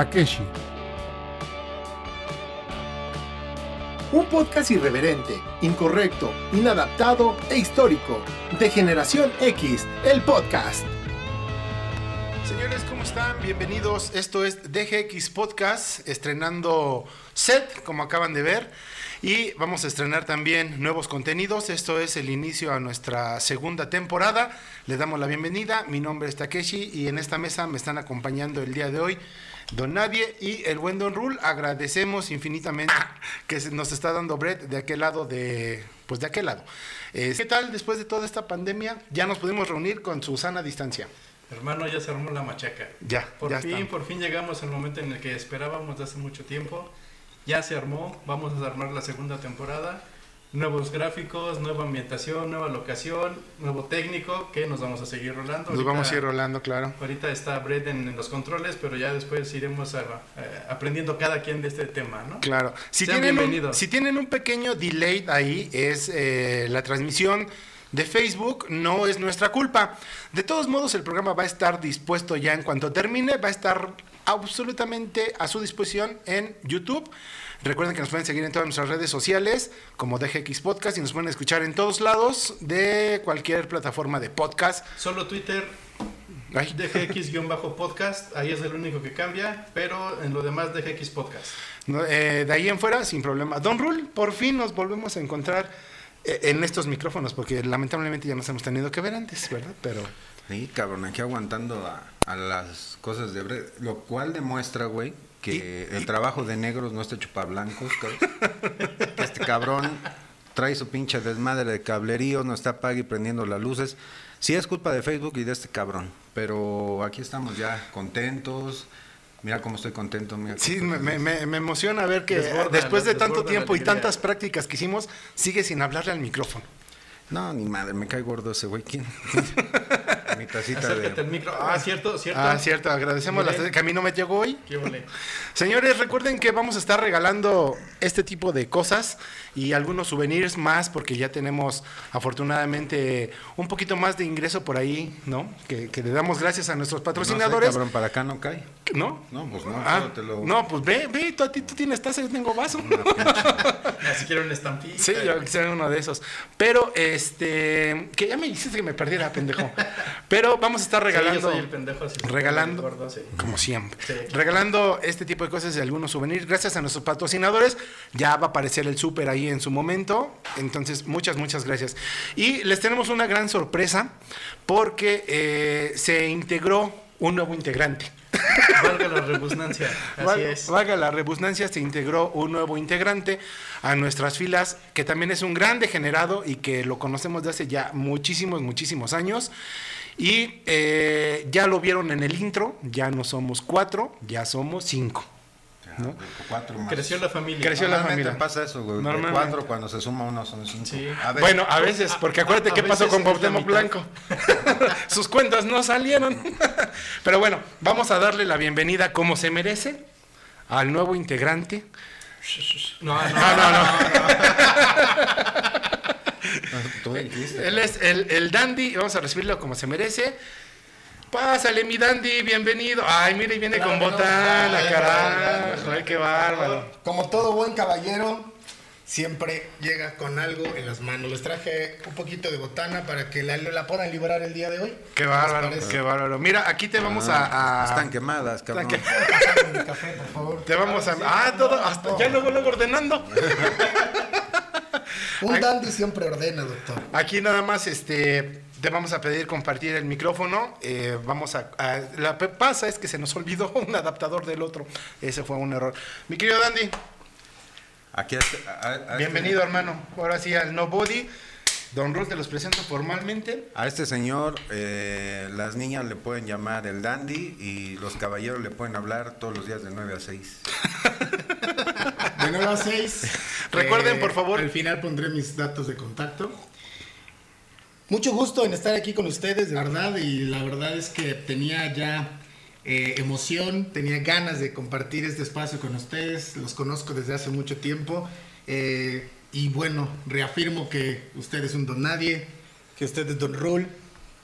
Takeshi. Un podcast irreverente, incorrecto, inadaptado e histórico. De Generación X, el podcast. Señores, ¿cómo están? Bienvenidos. Esto es DGX Podcast, estrenando set, como acaban de ver. Y vamos a estrenar también nuevos contenidos. Esto es el inicio a nuestra segunda temporada. Les damos la bienvenida. Mi nombre es Takeshi y en esta mesa me están acompañando el día de hoy Don Nadie y el buen Don Rule. Agradecemos infinitamente que nos está dando Brett de aquel lado de. Pues de aquel lado. Eh, ¿Qué tal después de toda esta pandemia? Ya nos pudimos reunir con su sana distancia. Hermano, ya se armó la machaca. Ya, Por ya fin, está. por fin llegamos al momento en el que esperábamos de hace mucho tiempo. Ya se armó, vamos a armar la segunda temporada. Nuevos gráficos, nueva ambientación, nueva locación, nuevo técnico que nos vamos a seguir rolando. Nos Ahorita- vamos a ir rolando, claro. Ahorita está Brett en, los controles, pero ya después iremos a- eh, aprendiendo cada quien de este tema, ¿no? Claro. Si Sean tienen, un, si tienen un pequeño delay ahí, es eh, la transmisión de Facebook, no es nuestra culpa. De todos modos, el programa va a estar dispuesto ya en cuanto termine, va a estar absolutamente a su disposición en YouTube. Recuerden que nos pueden seguir en todas nuestras redes sociales como DGX Podcast y nos pueden escuchar en todos lados de cualquier plataforma de podcast. Solo Twitter, DGX-podcast, ahí es el único que cambia, pero en lo demás DGX Podcast. No, eh, de ahí en fuera, sin problema. Don Rule, por fin nos volvemos a encontrar eh, en estos micrófonos, porque lamentablemente ya nos hemos tenido que ver antes, ¿verdad? Pero Sí, cabrón, aquí aguantando a, a las cosas de lo cual demuestra, güey, que el trabajo de negros no está hecho para blancos, que este cabrón trae su pinche desmadre de cablerío, no está pague y prendiendo las luces. Sí es culpa de Facebook y de este cabrón, pero aquí estamos ya contentos. Mira cómo estoy contento. Mira sí, cómo me, estoy me- me- me emociona ver que Desborda, después de tanto tiempo y tantas prácticas que hicimos, sigue sin hablarle al micrófono. No, ni madre, me cae gordo ese güey. ¿Quién? Mi tacita Acércate de... al micro. Ah, cierto, cierto. Ah, cierto, agradecemos Miren. la que a mí no me llegó hoy. Qué. Señores, recuerden que vamos a estar regalando este tipo de cosas y algunos souvenirs más porque ya tenemos afortunadamente un poquito más de ingreso por ahí, ¿no? Que, que le damos gracias a nuestros No sé, patrocinadores. cabrón, para acá no cae. ¿No? No, pues no, Ah, te lo- no, pues ve, ve, tú, a ti, tú tienes taza, yo tengo vaso. Si quiero una estampita. Sí, yo quisiera uno de esos. Pero, este, que ya me hiciste que me perdiera, pendejo. Pero vamos a estar Sí, regalando. yo soy el pendejo así. regalando. Sí. Como siempre. Sí. Regalando este tipo de cosas y algunos souvenirs. Gracias a nuestros patrocinadores. Ya va a aparecer el súper ahí en su momento. Entonces, muchas, muchas gracias. Y les tenemos una gran sorpresa porque eh, se integró un nuevo integrante. Valga la rebusnancia. Así Val- es. Valga la redundancia, se integró un nuevo integrante a nuestras filas, que también es un gran degenerado y que lo conocemos de hace ya muchísimos, muchísimos años. Y eh, ya lo vieron en el intro, ya no somos cuatro, ya somos cinco. ¿no? Cuatro más. Creció la familia. Creció la familia. pasa eso, güey. Normalmente. cuatro cuando se suma uno son cinco. Sí. A ver, Bueno, a veces, porque acuérdate a qué pasó veces con Cuauhtémoc. Blanco. Sus cuentas no salieron. Pero bueno, vamos a darle la bienvenida como se merece al nuevo integrante. No, no, No, no, no. tú dijiste. Él es el, el dandy, vamos a recibirlo como se merece. Pásale, mi dandy, bienvenido. Ay, mira, y viene con botana, carajo. Ay, qué bárbaro. Como todo buen caballero, siempre llega con algo en las manos. Les traje un poquito de botana para que la, la puedan liberar el día de hoy. Qué ¿Qué bárbaro, qué bárbaro. Mira, aquí te vamos a, a- Están quemadas, cabrón. Están que- Pásame mi café, por favor. Te vamos a. Ah, todo. Hasta ya luego, luego ordenando. Un dandy siempre ordena, doctor. Aquí nada más, este. Te vamos a pedir compartir el micrófono. eh, vamos a, a- La que pasa es que se nos olvidó un adaptador del otro. Ese fue un error. Mi querido Dandy, Aquí a este- a- este- bienvenido, hermano. Ahora sí al Nobody. Don Ruth, te los presento formalmente. A este señor, eh, las niñas le pueden llamar el dandy y los caballeros le pueden hablar todos los días de 9 a 6. 9 a 6. Recuerden, por favor. Al final pondré mis datos de contacto. Mucho gusto en estar aquí con ustedes, de verdad. Y la verdad es que tenía ya eh, emoción, tenía ganas de compartir este espacio con ustedes. Los conozco desde hace mucho tiempo. Eh, y bueno, reafirmo que usted es un don nadie, que usted es don Rule,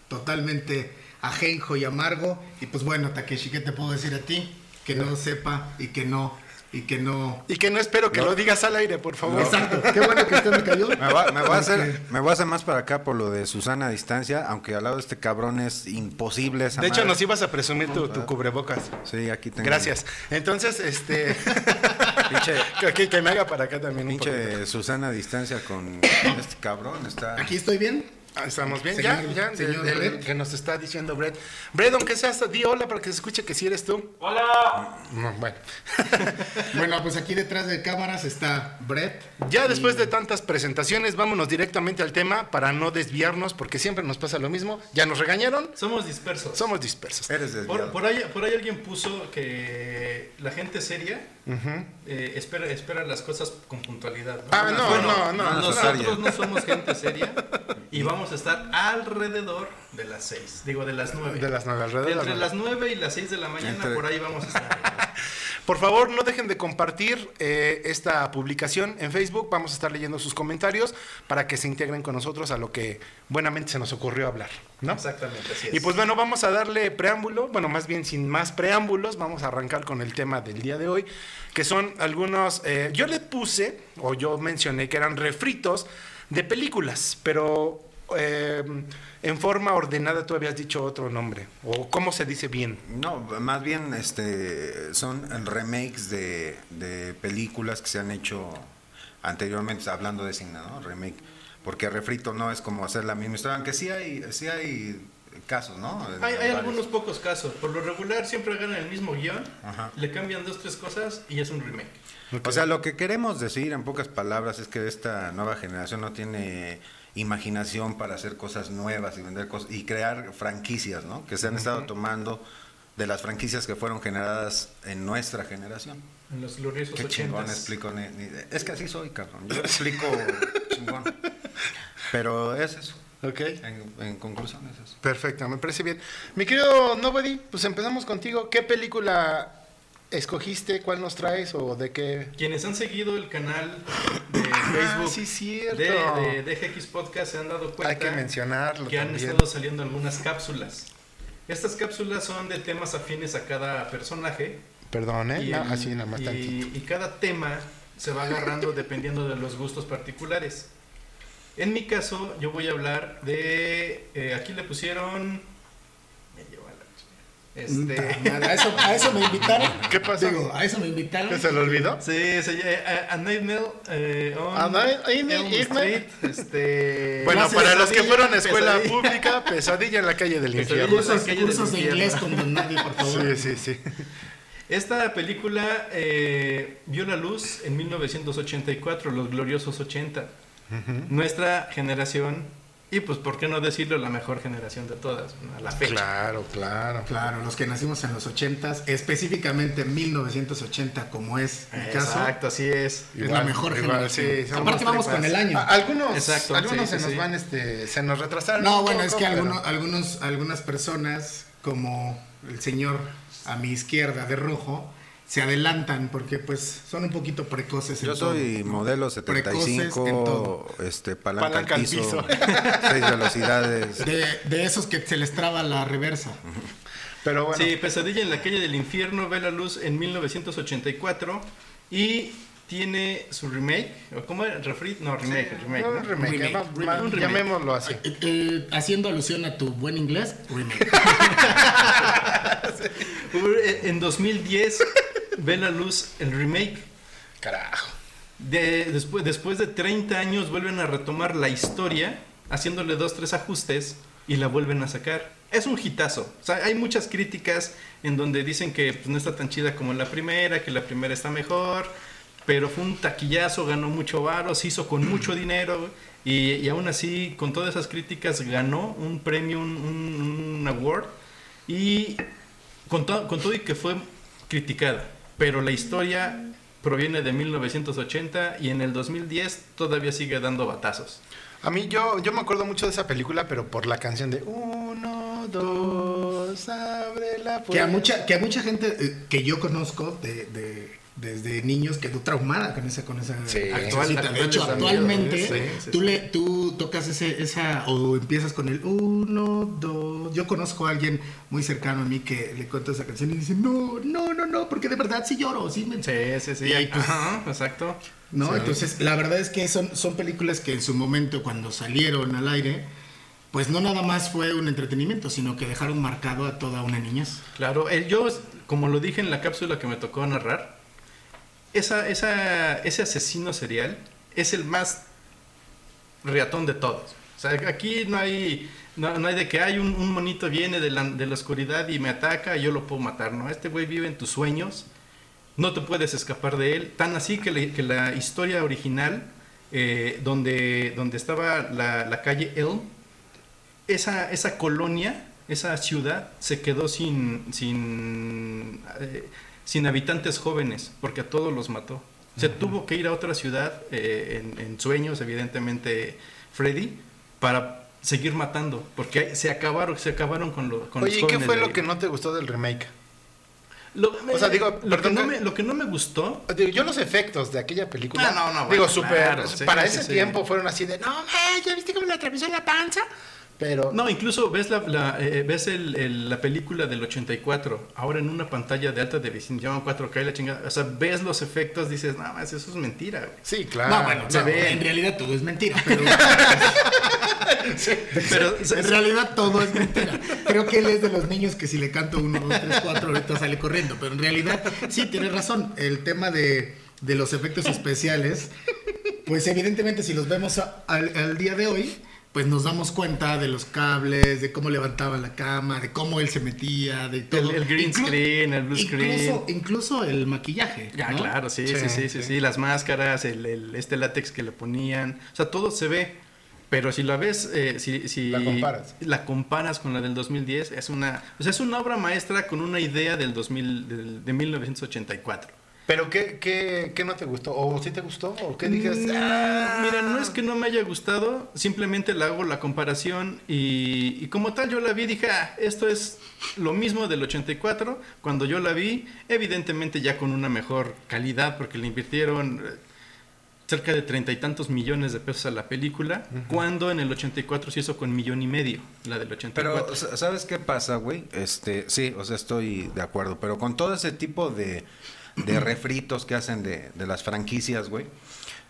totalmente ajenjo y amargo. Y pues bueno, Takeshi, ¿qué te puedo decir a ti? Que no sepa y que no, y que no Y que no espero que No. lo digas al aire, por favor. Exacto, qué bueno que usted me cayó. Me va, me va a hacer, me voy a hacer más para acá por lo de Susana a distancia, aunque al lado de este cabrón es imposible esa De hecho, madre. nos ibas a presumir tu, tu cubrebocas. Sí, aquí tengo. Gracias. Entonces, este. Pinche- que, que me haga para acá también un. Pinche Susana a distancia con este cabrón. Está. Aquí estoy bien. Ah, ¿Estamos bien? Señor- ya, ya. señor que nos está diciendo Brett. Brett, aunque seas, di hola para que se escuche que si eres tú. ¡Hola! No, bueno. Bueno, pues aquí detrás de cámaras está Brett. Ya después de tantas presentaciones, vámonos directamente al tema para no desviarnos, porque siempre nos pasa lo mismo. Ya nos regañaron, Somos dispersos. somos dispersos. Eres Por, desviado. por ahí, por ahí alguien puso que la gente seria eh, espera, espera las cosas con puntualidad. ¿no? Ah, no, no, no, no, Nosotros no somos gente seria y vamos a estar alrededor de las 6, digo de las 9. De las nueve, alrededor de las Entre nueve. las 9 y las 6 de la mañana, Entre- por ahí vamos a estar. Por favor, no dejen de compartir eh, esta publicación en Facebook. Vamos a estar leyendo sus comentarios para que se integren con nosotros a lo que buenamente se nos ocurrió hablar. ¿no? Exactamente, así es. Y pues bueno, vamos a darle preámbulo, bueno, más bien sin más preámbulos, vamos a arrancar con el tema del día de hoy, que son algunos, eh, yo le puse, o yo mencioné que eran refritos de películas, pero eh, en forma ordenada tú habías dicho otro nombre, o cómo se dice bien. No, más bien este son remakes de, de películas que se han hecho anteriormente, hablando de cine, ¿no? Remake. Porque refrito no es como hacer la misma historia, aunque sí hay, sí hay casos, ¿no? Hay, hay algunos pocos casos. Por lo regular siempre agarran el mismo guion, Ajá. le cambian dos, tres cosas y es un remake. O sea, lo que queremos decir en pocas palabras es que esta nueva generación no tiene imaginación para hacer cosas nuevas y vender cosas y crear franquicias, ¿no? Que se han estado tomando de las franquicias que fueron generadas en nuestra generación. En los gloriosos Qué chingón 80s. explico. ni- ni- es que así soy, cabrón. Yo explico chingón. Pero es eso. Ok. En, en conclusión es eso. Perfecto, me parece bien. Mi querido Nobody, pues empezamos contigo. ¿Qué película escogiste? ¿Cuál nos traes? ¿O de qué? Quienes han seguido el canal de Facebook Ah, sí, cierto. de, de DGX Podcast se han dado cuenta Hay que mencionarlo que han también. estado saliendo algunas cápsulas. Estas cápsulas son de temas afines a cada personaje. Perdón, ¿eh? y, No, así nada más y cada tema se va agarrando dependiendo de los gustos particulares. En mi caso, yo voy a hablar de. eh, aquí le pusieron. Me lleva la chingada. Este. ¿A eso, a eso me invitaron. ¿Qué pasó? Digo, a eso me invitaron. ¿Que se lo olvidó? Sí, se llama eh, A Nightmare eh, on A Night- Elm Elm Street. Este, Bueno, para los que fueron a escuela pesadilla. pública, pesadilla en la calle del infierno. Cursos, cursos de inglés con don nadie, por favor. Sí, sí, sí. Esta película eh, vio la luz en 1984, los gloriosos 80. Nuestra generación, y pues, ¿por qué no decirlo? La mejor generación de todas, a la fecha. Claro, claro. Claro, los que nacimos en los 80s, específicamente en 1980, como es mi caso. Exacto, así es. Es la mejor generación. Aparte vamos tripas. con el año. Algunos, Exacto, algunos sí, se sí, nos sí. van, este, se nos retrasaron. No, bueno, poco, es que pero- algunos, algunos, algunas personas, como el señor a mi izquierda de rojo, se adelantan porque pues son un poquito precoces en Yo soy todo, ¿no? modelo Precoces en todo. 75, este, palanca, Palanca al al piso, piso. seis velocidades. De, de esos que se les traba la reversa. Pero bueno, Sí, Pesadilla en la calle del infierno ve la luz en 1984 y tiene su remake, ¿o ¿cómo era? ¿Refrit? No, remake, remake, No, ¿no? remake, Remake. ma- ma- Un remake. llamémoslo así. Eh, eh, haciendo alusión a tu buen inglés, remake. En 2010 ve la luz el remake. Carajo. De, después, después de 30 años vuelven a retomar la historia, haciéndole dos, tres ajustes y la vuelven a sacar. Es un hitazo. O sea, hay muchas críticas en donde dicen que pues, no está tan chida como la primera, que la primera está mejor, pero fue un taquillazo, ganó mucho varo, se hizo con mucho dinero y, y aún así, con todas esas críticas, ganó un premio, un, un- un award y con, to- con todo y que fue criticada, pero la historia proviene de 1980 y en el 2010 todavía sigue dando batazos. A mí yo, yo me acuerdo mucho de esa película, pero por la canción de Uno, dos, abre la puerta. que, a mucha, que a mucha gente eh, que yo conozco de, de- desde niños quedó traumada con esa con esa Sí. cancioncita. Actual- de hecho, actualmente sí, sí, tú sí. le tú tocas ese esa o empiezas con el uno, dos. Yo conozco a alguien muy cercano a mí que le cuento esa canción y dice, "No, no, no, no, porque de verdad sí lloro, sí me Sí, sí, sí. Y, pues, Ajá, exacto. ¿no? Sí. Entonces, la verdad es que son, son películas que en su momento, cuando salieron al aire, pues no nada más fue un entretenimiento, sino que dejaron marcado a toda una niñez. Claro, el, yo, como lo dije en la cápsula que me tocó narrar, ese asesino serial es el más reatón de todos. O sea, aquí no hay, no, hay de que hay un, un monito viene de la, oscuridad y me ataca y yo lo puedo matar. No, este güey vive en tus sueños, no te puedes escapar de él. Tan así que, la historia original, eh, donde, donde estaba la, la calle Elm, esa, esa colonia, esa ciudad, se quedó sin, sin, eh, sin habitantes jóvenes, porque a todos los mató. Se tuvo que ir a otra ciudad, eh, en, en sueños, evidentemente, Freddy, para seguir matando, porque se acabaron, se acabaron con, lo, con Oye, los ¿y qué jóvenes fue lo que no te gustó del remake? Lo, O sea, digo, lo, que perdón no que- me, lo que no me gustó Digo, Yo los efectos de aquella película. Ah, no, no, Digo, bueno, claro, sí, para sí, ese sí. tiempo fueron así de, no, man, ¿ya viste cómo le atravesó la panza? Pero. No, incluso ves la, la, eh, ves el, el- la película del 84, ahora en una pantalla de alta definición, 4K y la chingada. O sea, ves los efectos, dices, no, más, eso es mentira, güey. Sí, claro. no, bueno, se no, ve. en realidad todo es mentira, pero Pero, en realidad todo es mentira. Creo que él es de los niños que si le canto uno, dos, tres, cuatro, ahorita sale corriendo, pero en realidad sí, tienes razón, el tema de, de los efectos especiales, pues evidentemente si los vemos a- al, al día de hoy, pues nos damos cuenta de los cables, de cómo levantaba la cama, de cómo él se metía, de todo. el, el green Inclu- screen, el blue screen. Incluso, incluso el maquillaje. Ya, ¿no? claro, sí, Sí, sí, sí, sí, sí, sí. las máscaras, el, el- este látex que le ponían, o sea, todo se ve. Pero si la ves, eh, si, si La comparas. la comparas con la del 2010, es una, o sea, es una obra maestra con una idea del 2000, del- de 1984. Pero ¿qué, qué, qué no te gustó? ¿O sí te gustó? ¿O qué dijes? Mm, "Ah"? Mira, no es que no me haya gustado, simplemente le hago la comparación y, y como tal yo la vi y dije, ah, esto es lo mismo del 84. Cuando yo la vi, evidentemente ya con una mejor calidad porque le invirtieron eh, cerca de treinta y tantos millones de pesos a la película, cuando en el 84 se hizo con millón y medio, la del 84. Pero, sa- ¿sabes qué pasa, güey? Este, sí, o sea, estoy de acuerdo, pero con todo ese tipo de, de refritos que hacen de, de las franquicias, güey.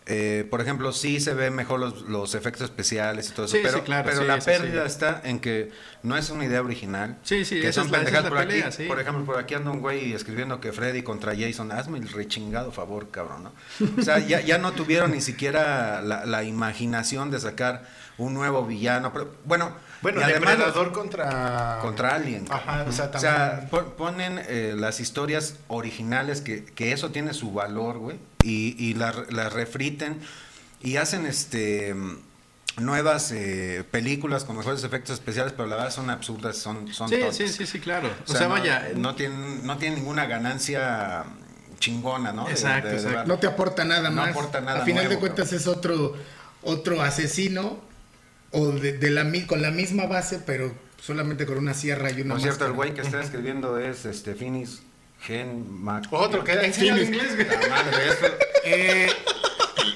Eh, por ejemplo, sí se ven mejor los, los efectos especiales y todo eso, Sí, pero, sí, claro, pero sí, la pérdida sí. está en que no es una idea original. Sí, sí, que esa son es la- esa es pendejadas la por aquí. pelea. Por ejemplo, por aquí anda un güey escribiendo que Freddy contra Jason, hazme el rechingado favor, cabrón, ¿no? O sea, ya, ya no tuvieron ni siquiera la, la imaginación de sacar un nuevo villano. Pero, bueno, Bueno, y además Depredador contra. contra alguien. Ajá, o sea, O sea, ponen eh, las historias originales que, que eso tiene su valor, güey, y, y las las refriten y hacen este nuevas eh, películas con mejores efectos especiales, pero la verdad son absurdas, son, son sí, tontas. sí, sí, sí, claro. O, O, sea, sea, no, vaya, no tienen, no tienen ninguna ganancia chingona, ¿no? Exacto, de- de- exacto. No te aporta nada No más. aporta nada A final de cuentas es otro, otro asesino o de, de la, con la misma base, pero solamente con una sierra y una Por cierto, el güey que está escribiendo es este Finis Gen Mac. Otro que enseña Finis. inglés, güey. La madre, esto- Eh,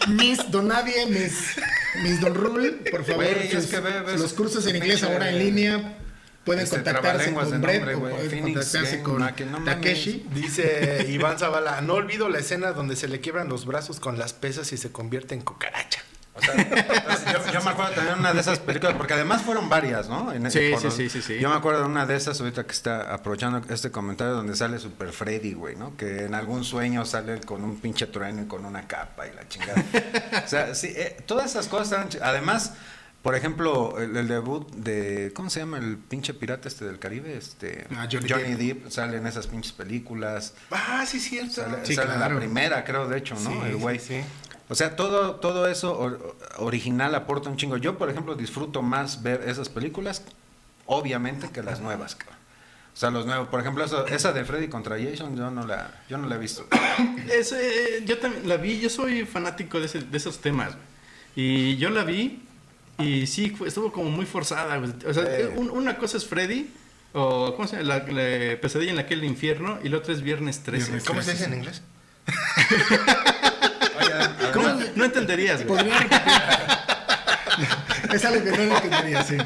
Miss Don Nadie, Miss, Miss Don Rule, por favor. Güey, es sus- que ve- ve los cursos en inglés ahora en línea. pueden Este, contactarse con Brett nombre, o pueden Phoenix contactarse con no. Takeshi. Dice Iván Zavala, no olvido la escena donde se le quiebran los brazos con las pesas y se convierte en cucaracha. O sea, yo, yo me acuerdo también de una de esas películas, porque además fueron varias, ¿no? En- Sí, sí, sí, sí, sí. Yo me acuerdo de una de esas, ahorita que está aprovechando este comentario, donde sale Super Freddy, güey, ¿no? Que en algún sueño sale con un pinche trueno y con una capa y la chingada. o sea, sí, eh, todas esas cosas Además, por ejemplo, el, el debut de. ¿Cómo se llama el pinche pirata este del Caribe? Este, Ah, Johnny Depp. sale en esas pinches películas. Ah, sí, cierto. Sale, Sí, sale en la primera, creo, de hecho, ¿no? Sí, el güey. sí. O sea, todo, todo eso or- original aporta un chingo. Yo, por ejemplo, disfruto más ver esas películas, obviamente, que las nuevas, cabrón. O sea, los nuevos, por ejemplo, eso- esa de Freddy contra Jason, yo no la, yo no la he visto. Ese, eh, yo también la vi, yo soy fanático de, ese- de esos temas. Y yo la vi y sí, fue- estuvo como muy forzada. güey. O sea, Eh. un- una cosa es Freddy, o ¿cómo se llama? La, la pesadilla en aquel infierno, y la otra es Viernes 13. Viernes ¿Cómo se dice en inglés? ¿Cómo? No entenderías, güey. Es algo que no entendería, sí.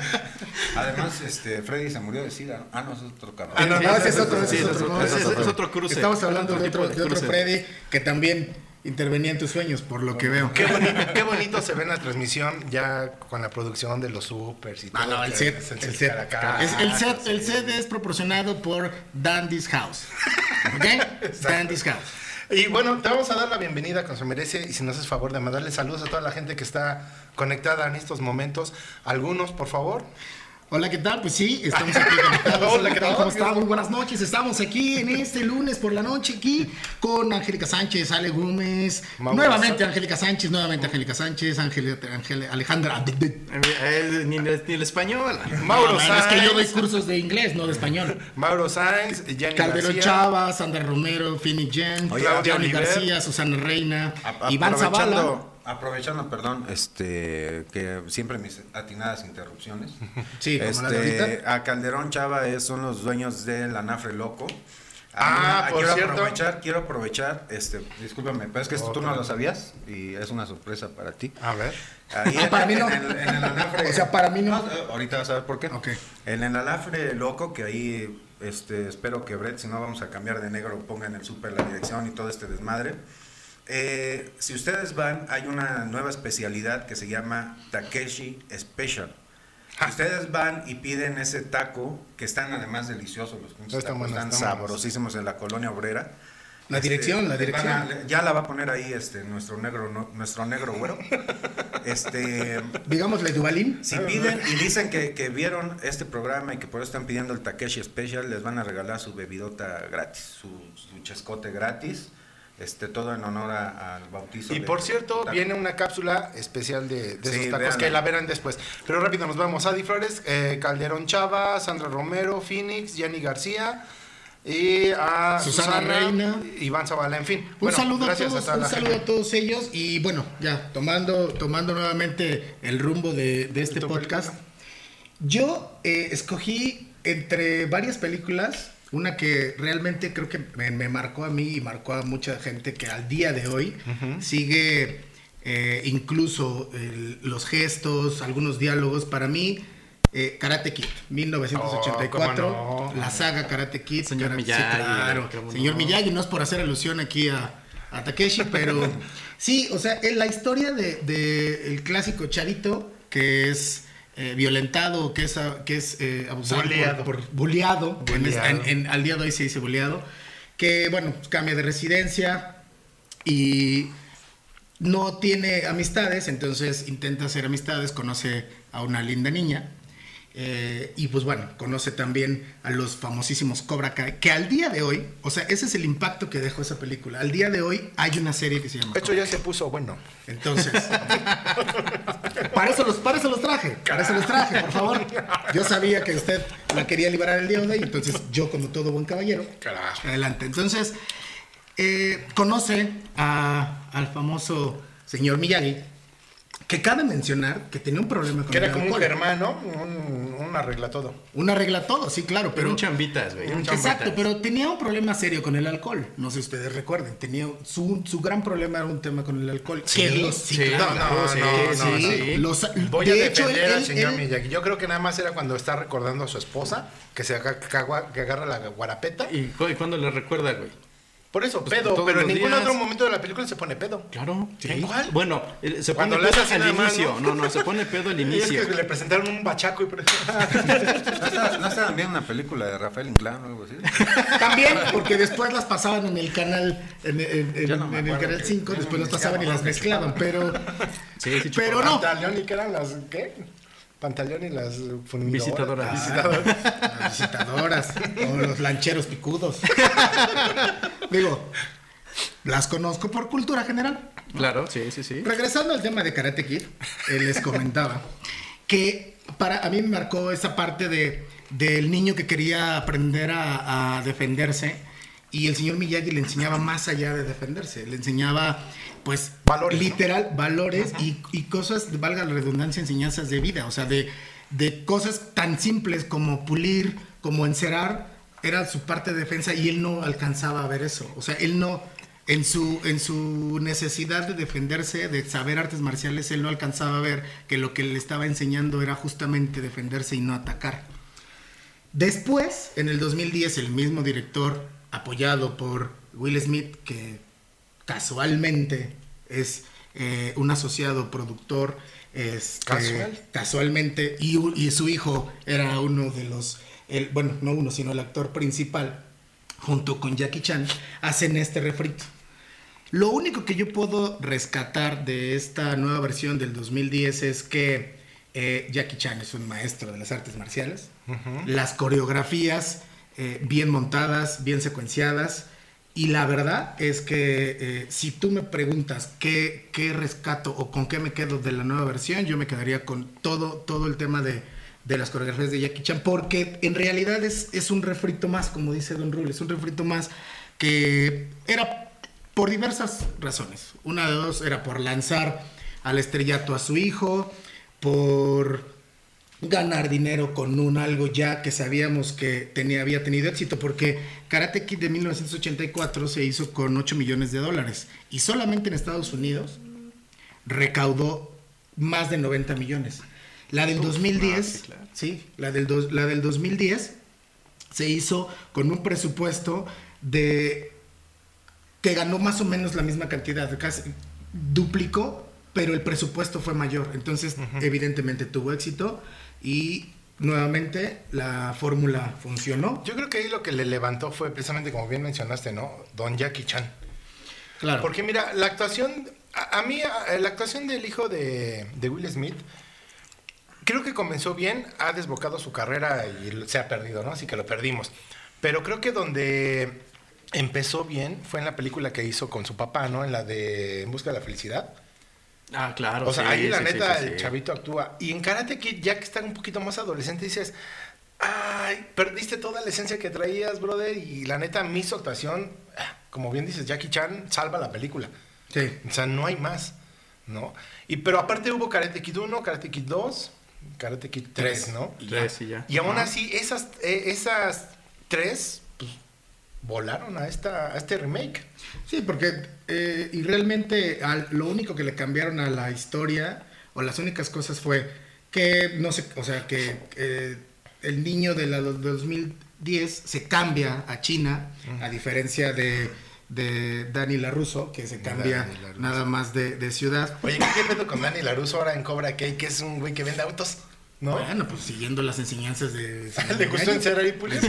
Además, este, Freddy se murió de sida. Ah, no, es otro cabrón. Ah, no, Sí, no, ese es otro, ese es otro, cruce. Estamos hablando Otro de otro, de de otro. Freddy que también intervenía en tus sueños, por lo que veo. Qué bonito, qué bonito se ve en la transmisión ya con la producción de los supers y todo. Ah, no, el set, es el set. acá. Es- el set, el set es proporcionado por Dandy's House. ¿Ok? Dandy's House. Y bueno, te vamos a dar la bienvenida con se merece y si nos haces favor de mandarle saludos a toda la gente que está conectada en estos momentos. Algunos, por favor. Hola, ¿qué tal? Pues sí, estamos aquí conectados. Hola, ¿qué tal? ¿Cómo están? Muy buenas noches. Estamos aquí en este lunes por la noche, aquí con Angélica Sánchez, Ale Gómez. Nuevamente Angélica Sánchez, nuevamente Angélica Sánchez, Ángel, Ángel- Alejandra. Eh, Ni, el- ni el español. Mauro No, man, es que yo doy cursos de inglés, no de español. Mauro Sáenz, Gianni Calderón. Chava, Sandra Romero, Phoenix Jen, Claudia. García, Susana Reina, A- Iván Zavala. Aprovechando, perdón, este, que siempre mis atinadas interrupciones. Sí, como la de Este, ahorita. a Calderón Chava es- son los dueños del Anafre Loco. Ah, A mí- por quiero cierto. aprovechar, quiero aprovechar, este, discúlpame, pero es que esto tú no lo sabías y es una sorpresa para ti. A ver. Ahí Ah, para mí no. En el, en el anafre. O sea, para mí no. eh, ahorita vas a ver por qué. En el anafre loco, que ahí este, espero que Brett, si no vamos a cambiar de negro, ponga en el súper la dirección y todo este desmadre. Eh, si ustedes van, hay una nueva especialidad que se llama Takeshi Special. Si ustedes van y piden ese taco, que están además deliciosos, los pinches Están tacos están sabrosísimos en la colonia obrera. La dirección, la van a- dirección. ya la va a poner ahí este nuestro negro, no- nuestro negro güero. Este, Digámosle Duvalín. si piden y dicen que, que vieron este programa y que por eso están pidiendo el Takeshi Special, les van a regalar su bebidota gratis, su, su chescote gratis, este todo en honor a- al bautizo. Y por cierto, taco. viene una cápsula especial de, de Sí, esos tacos véanla. que la verán después. Pero rápido nos vamos. Adi Flores, eh, Calderón Chava, Sandra Romero, Phoenix, Gianni García y a Susana Susana, Reina. Iván Zavala, en fin. Un Bueno, saludo a gracias todos, toda un la saludo gente. a todos ellos y bueno, ya tomando, tomando nuevamente el rumbo de, de este podcast. Yo eh, escogí entre varias películas una que realmente creo que me, me marcó a mí y marcó a mucha gente que al día de hoy sigue eh, incluso el- los gestos, algunos diálogos. Para mí, eh, Karate Kid, 1984, Oh, cómo no. la saga Karate Kid. Señor Kara- sí, Miyagi, claro. Señor no. Miyagi, no es por hacer alusión aquí a, a Takeshi, pero sí, o sea, en la historia de, de el clásico chavito que es eh, violentado, que es, que es eh, abusado por, por en Bulleado. esta- en- en- al día de hoy se dice bulleado, que bueno, pues, cambia de residencia y no tiene amistades, entonces intenta hacer amistades, conoce a una linda niña. eh, y pues bueno, conoce también a los famosísimos Cobra Kai, que al día de hoy, o sea, ese es el impacto que dejó esa película. Al día de hoy hay una serie que se llama. De hecho, Cobra ya se puso bueno. entonces, para eso, los, para eso los traje, para eso los traje, por favor. Yo sabía que usted la quería liberar el día de hoy, entonces yo, como todo buen caballero, Carajo. adelante. Entonces, eh, conoce a- al famoso señor Miyagi, que cabe mencionar que tenía un problema con Que era el como un alcohol. germán, ¿no? Un, un arregla todo. Un arregla todo, sí, claro, Pero pero... un chambitas, güey. un Exacto, pero tenía un problema serio con el alcohol. No sé si ustedes recuerden. Tenía su, su gran problema era un tema con el alcohol. Sí, Que los- sí, claro, no, sí, no, no, sí. sí. Los- Voy de a hecho, defender él- al señor él- Miyagi. Yo creo que nada más era cuando está recordando a su esposa, que se aga- que agarra la guarapeta. ¿Y cu- y cuándo le recuerda, güey? Por eso, Pues, pedo. Pero en ningún días. otro momento de la película se pone pedo. Claro. ¿En cuál? Bueno, eh, se Cuando pone le pedo al inicio. ¿no? ¿no? no, se pone pedo al Y es inicio. que le presentaron un bachaco y... ¿No estaban no viendo una película de Rafael Inclán o algo así? También, porque después las pasaban en el canal, en, en- en- no en el canal que- 5, ya no después las pasaban y las mezclaban, pero, Sí, sí, pero no. Y que eran las... ¿Qué? Pantaleón y las fundidoras. Visitadoras. Visitadoras. visitadoras o los lancheros picudos. Digo, las conozco por cultura general. Claro, sí, sí, sí. Regresando al tema de Karate Kid, eh, les comentaba que para a mí me marcó esa parte de del niño que quería aprender a, a defenderse y el señor Miyagi le enseñaba más allá de defenderse, le enseñaba pues Valores, ¿no? literal valores y, y cosas, valga la redundancia, enseñanzas de vida, o sea, de, de cosas tan simples como pulir, como encerar, era su parte de defensa y él no alcanzaba a ver eso, o sea, él no, en su, en su necesidad de defenderse, de saber artes marciales, él no alcanzaba a ver que lo que le estaba enseñando era justamente defenderse y no atacar. Después, en el 2010, el mismo director, apoyado por Will Smith, que casualmente es eh, un asociado productor, este, ¿Casual? casualmente, y su hijo era uno de los, el, bueno, no uno, sino el actor principal, junto con Jackie Chan, hacen este refrito. Lo único que yo puedo rescatar de esta nueva versión del 2010 es que eh, Jackie Chan es un maestro de las artes marciales. Las coreografías eh, bien montadas, bien secuenciadas. Y la verdad es que eh, si tú me preguntas qué, qué rescato o con qué me quedo de la nueva versión, yo me quedaría con todo, todo el tema de, de las coreografías de Jackie Chan, porque en realidad es, es un refrito más, como dice Don Rule, es un refrito más que era por diversas razones. Una de dos era por lanzar al estrellato a su hijo, por ganar dinero con un algo ya que sabíamos que tenía, había tenido éxito, porque Karate Kid de 1984 se hizo con 8 millones de dólares y solamente en Estados Unidos recaudó más de 90 millones. La del 2010, claro. sí, la del, dos- la del 2010 se hizo con un presupuesto de que ganó más o menos la misma cantidad, casi duplicó, pero el presupuesto fue mayor. Entonces, evidentemente tuvo éxito y nuevamente la fórmula funcionó. Yo creo que ahí lo que le levantó fue precisamente, como bien mencionaste, ¿no? Don Jackie Chan. Claro. Porque mira, la actuación, a, a mí, a- la actuación del hijo de, de Will Smith, creo que comenzó bien, ha desbocado su carrera y se ha perdido, ¿no? Así que lo perdimos. Pero creo que donde empezó bien fue en la película que hizo con su papá, ¿no? En la de En busca de la felicidad. Ah, claro. O sea, sí, ahí la sí, neta sí, sí, el chavito actúa. Y en Karate Kid, ya que está un poquito más adolescente, dices, ay, perdiste toda la esencia que traías, brother. Y la neta, mi su actuación, ah, como bien dices, Jackie Chan salva la película. Sí. O sea, no hay más, ¿no? Y pero aparte hubo Karate Kid 1, Karate Kid 2, Karate Kid 3, ¿no? Y Tres, y ya. Y aún así, esas, eh, esas tres, pues, volaron a, esta, a este remake. Sí, porque eh, y realmente al- lo único que le cambiaron a la historia o las únicas cosas fue que no sé, o sea, que eh, el niño de la do- 2010 se cambia a China, a diferencia de, de Dani LaRusso, que se cambia nada más de, de ciudad. Oye, ¿qué, qué pedo con Dani Laruso ahora en Cobra Kai, que es un güey que vende autos? ¿No? Bueno, pues siguiendo las enseñanzas de... ¿Le gustó encerrar y pulir?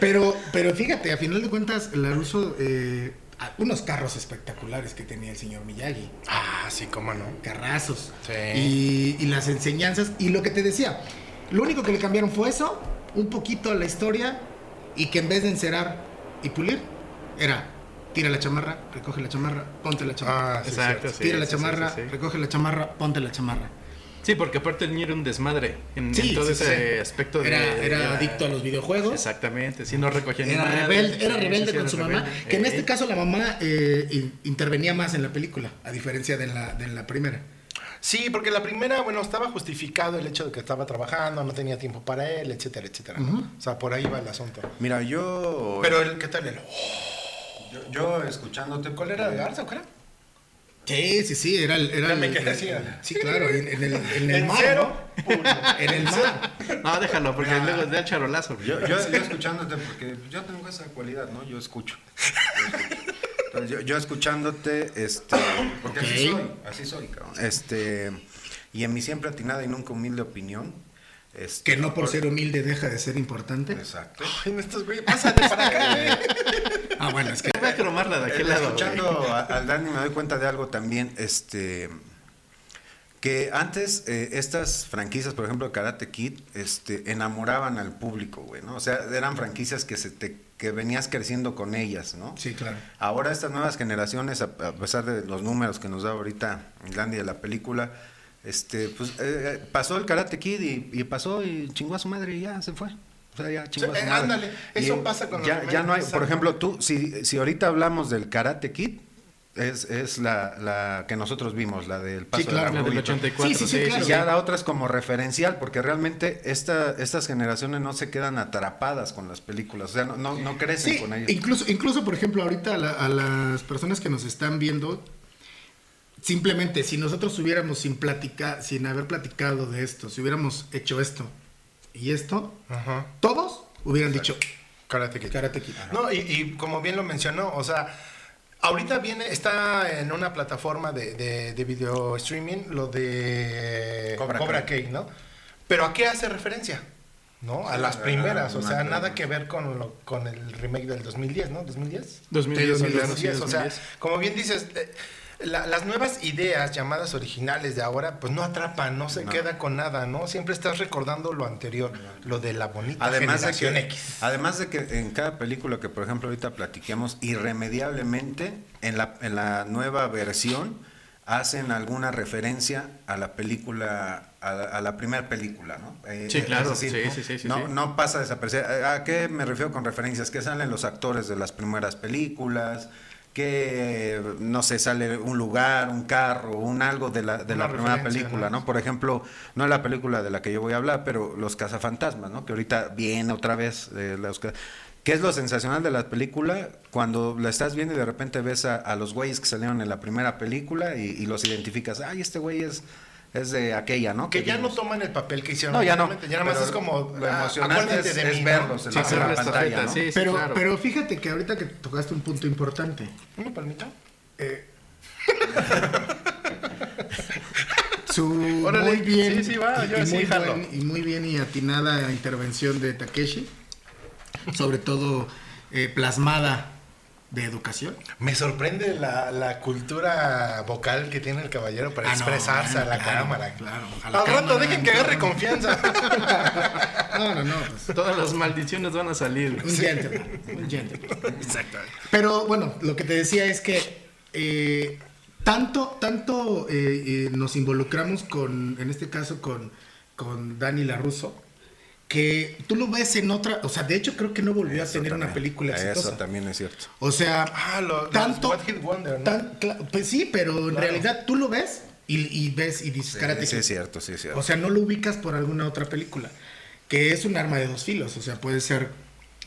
Pero, pero fíjate, a final de cuentas, LaRusso, eh, a- unos carros espectaculares que tenía el señor Miyagi. Ah, sí, cómo no. carrazos. Sí. Y, y las enseñanzas. Y lo que te decía, lo único que le cambiaron fue eso, un poquito la historia, y que en vez de encerar y pulir, era tira la chamarra, recoge la chamarra, ponte la chamarra. Ah, sí, Exacto, sí. tira la chamarra, recoge la chamarra, ponte la chamarra. Sí, porque aparte el niño era un desmadre en, Sí, en todo sí, ese sí. aspecto de... Era, era adicto a los videojuegos. Exactamente, sí, no recogía ni Era madre. rebelde, era rebelde con era su mamá. Que en Eh, este caso la mamá eh, in- intervenía más en la película, a diferencia de la, de la primera. Sí, porque la primera, bueno, estaba justificado el hecho de que estaba trabajando, no tenía tiempo para él, etcétera, etcétera. O sea, por ahí va el asunto. Mira, yo. Pero, el, ¿qué tal el...? yo, yo escuchándote. ¿Cuál era? ¿De Garza o qué era? Sí, sí, sí, era el. Era el- el- sí, claro, en, en el, en el mar. cero, ¿no? En el mar. No, déjalo, porque luego es de charolazo. Yo, yo, yo escuchándote, porque yo tengo esa cualidad, ¿no? Yo escucho. Yo, escucho. Entonces, yo, yo escuchándote, este, porque así soy, así soy, cabrón. Este, y en mi siempre atinada y nunca humilde opinión, este, Que no por ser humilde deja de ser importante. Exacto. Ay, me estás, güey, pásate para acá, güey. Ah, bueno, es que. Voy a cromarla de aquel Eh, lado. güey. Escuchando a- al Dani me doy cuenta de algo también, este que antes eh, estas franquicias, por ejemplo Karate Kid, este enamoraban al público, güey, ¿no? O sea, eran franquicias que se te que venías creciendo con ellas, ¿no? Sí, claro. Ahora estas nuevas generaciones, a, a pesar de los números que nos da ahorita Landy de la película, este, pues eh, eh, pasó el Karate Kid y, y pasó y chingó a su madre y ya se fue. O sea, ya chingó a su eh, madre. ándale, eso Y pasa con los ya, ya no hay, por ejemplo, tú, si, si ahorita hablamos del Karate Kid, es, es la, la que nosotros vimos, la del paso Sí, claro, de la La del Rubí. 84. Sí, sí, sí, claro. Ya la otra es como referencial, porque realmente esta, estas generaciones no se quedan atrapadas con las películas, o sea, no, no, no crecen Sí, con ellas. incluso, incluso, por ejemplo, ahorita a, la- a las personas que nos están viendo, simplemente si nosotros hubiéramos sin platicar, sin haber platicado de esto, si hubiéramos hecho esto y esto, Ajá. todos hubieran dicho Karate Kid. Karate Kid. No, y, y como bien lo mencionó, o sea, ahorita viene, está en una plataforma de, de, de video streaming, lo de Cobra Cobra, Kai. Kai, ¿no? Pero ¿a qué hace referencia? ¿No? A las primeras, o sea, nada que ver con, lo, con el remake del 2010, ¿no? ¿2010? 2010, Sí, 2010, 2010, o sea, 2010. como bien dices, eh, la- las nuevas ideas llamadas originales de ahora, pues no atrapan, no se No. queda con nada, ¿no? Siempre estás recordando lo anterior, lo de la bonita Además de, generación que, X. además de que en cada película que, por ejemplo, ahorita platiquemos, irremediablemente, en la, en la nueva versión, hacen alguna referencia a la película, a, la- a la primera película, ¿no? Eh, Sí, claro, decir, sí, ¿no? sí, sí, sí, no, sí. no pasa desapercibida. ¿A qué me refiero con referencias? Que salen los actores de las primeras películas, que, no sé, sale un lugar, un carro, un algo de la, de Una la primera película, ¿no? ¿no? Por ejemplo, no es la película de la que yo voy a hablar, pero Los Cazafantasmas, ¿no? Que ahorita viene otra vez. eh, los ¿Qué es lo sensacional de la película? Cuando la estás viendo y de repente ves a, a los güeyes que salieron en la primera película y, y los identificas. Ay, este güey es, es de aquella, ¿no? Que ya no vimos". toman el papel que hicieron. No, ya no. Ya nada más es como. lo ah, emocionante es- de es verlos en Sí, la- pantalla, estafeta, ¿no? sí, sí, pero, claro. pero fíjate que ahorita que tocaste un punto importante, ¿Una palmita? eh, su Órale, muy bien sí, sí, va, y, yo y sí, muy buen- y muy bien y atinada intervención de Takeshi, sobre todo eh, plasmada de educación. Me sorprende la, la cultura vocal que tiene el caballero para Ah, no, expresarse a la claro, cámara. claro, a la Al rato dejen que agarre confianza. No, no, no, pues, Todas las maldiciones van a salir. un gentleman, un gentleman. Pero bueno, lo que te decía es que eh, tanto, tanto eh, eh, nos involucramos con, en este caso, con, con Dani LaRusso, que tú lo ves en otra, o sea, de hecho creo que no volvió a tener una película Eso exitosa. también es cierto. O sea, Ah, lo, tanto, One Hit Wonder, ¿no? tan- cla- pues sí, pero en Claro. realidad tú lo ves y, y ves y dices, Sí, Karate sí Kid". es cierto, sí es cierto. O sea, no lo ubicas por alguna otra película, que es un arma de dos filos, o sea, puede ser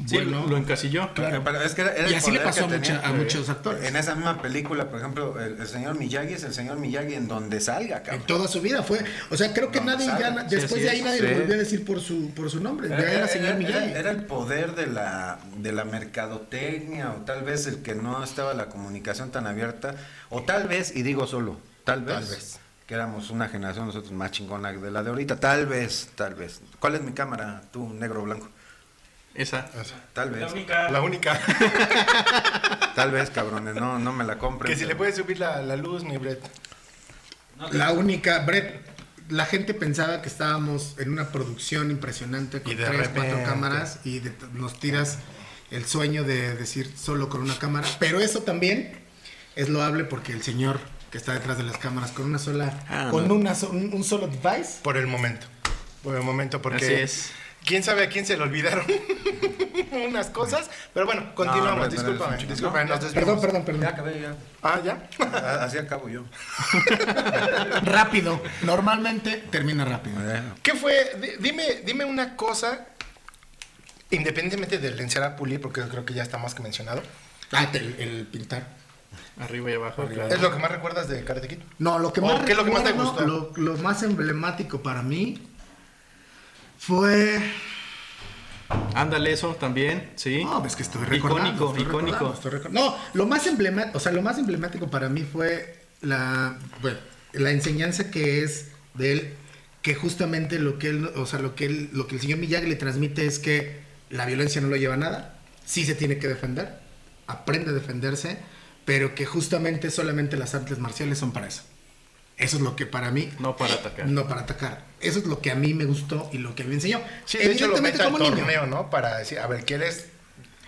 Sí, bueno. lo encasilló. Claro. Pero es que era- era Y el así le poder pasó que a, mucha- tenía, a muchos actores. En esa misma película, por ejemplo, el, el señor Miyagi es el señor Miyagi en donde salga, En cabrón. toda su vida fue, o sea, creo que No, nadie sabe. ya, Sí, después de ahí nadie Sí. lo volvió a decir por su por su nombre, ya era señor Miyagi. era el poder de la, de la mercadotecnia, o tal vez el que no estaba la comunicación tan abierta, o tal vez, y digo solo, tal vez, Tal vez. que éramos una generación nosotros más chingona de la de ahorita, tal vez, tal vez. ¿Cuál es mi cámara, tú, negro o blanco? Esa. Tal vez, La única. tal vez, cabrones, no, no me la compren. que si le puedes subir la, la luz, mi Brett. La única, Brett, la gente pensaba que estábamos en una producción impresionante con tres, cuatro cámaras y de- nos tiras el sueño de decir solo con una cámara, pero eso también es loable porque el señor que está detrás de las cámaras con una sola, Ah, con no. una so- un, un solo device. Por el momento. Por el momento, porque. Así es. ¿Quién sabe a quién se le olvidaron unas cosas? Pero bueno, continuamos. pero discúlpame, discúlpame, chingo. nos. Perdón, perdón, perdón. Ya acabé, ya. Ah, ¿ya? A- Así acabo yo. rápido. Normalmente termina rápido. ¿Qué fue? Di- Dime, dime una cosa, independientemente del encerrar pulir, porque creo que ya está más que mencionado. Ah, el, el pintar. Arriba y abajo, claro. ¿Es lo que más recuerdas de Karate Kid? No, lo que ¿O más qué es lo que más te gustó? Lo, lo más emblemático para mí fue. Ándale, eso también, sí. No, es que estoy recordando. Icónico, estoy icónico. recordando, estoy recordando. No, lo más emblemático, o sea, lo más emblemático para mí fue la, bueno, la enseñanza que es de él, que justamente lo que él, o sea, lo que él, lo que el señor Miyagi le transmite es que la violencia no lo lleva a nada, sí se tiene que defender, aprende a defenderse, pero que justamente solamente las artes marciales son para eso. Eso es lo que para mí No para atacar. no para atacar. Eso es lo que a mí me gustó y lo que me enseñó. Sí, de hecho lo Evidentemente mete al niño. torneo, ¿no? Para decir, a ver, ¿quieres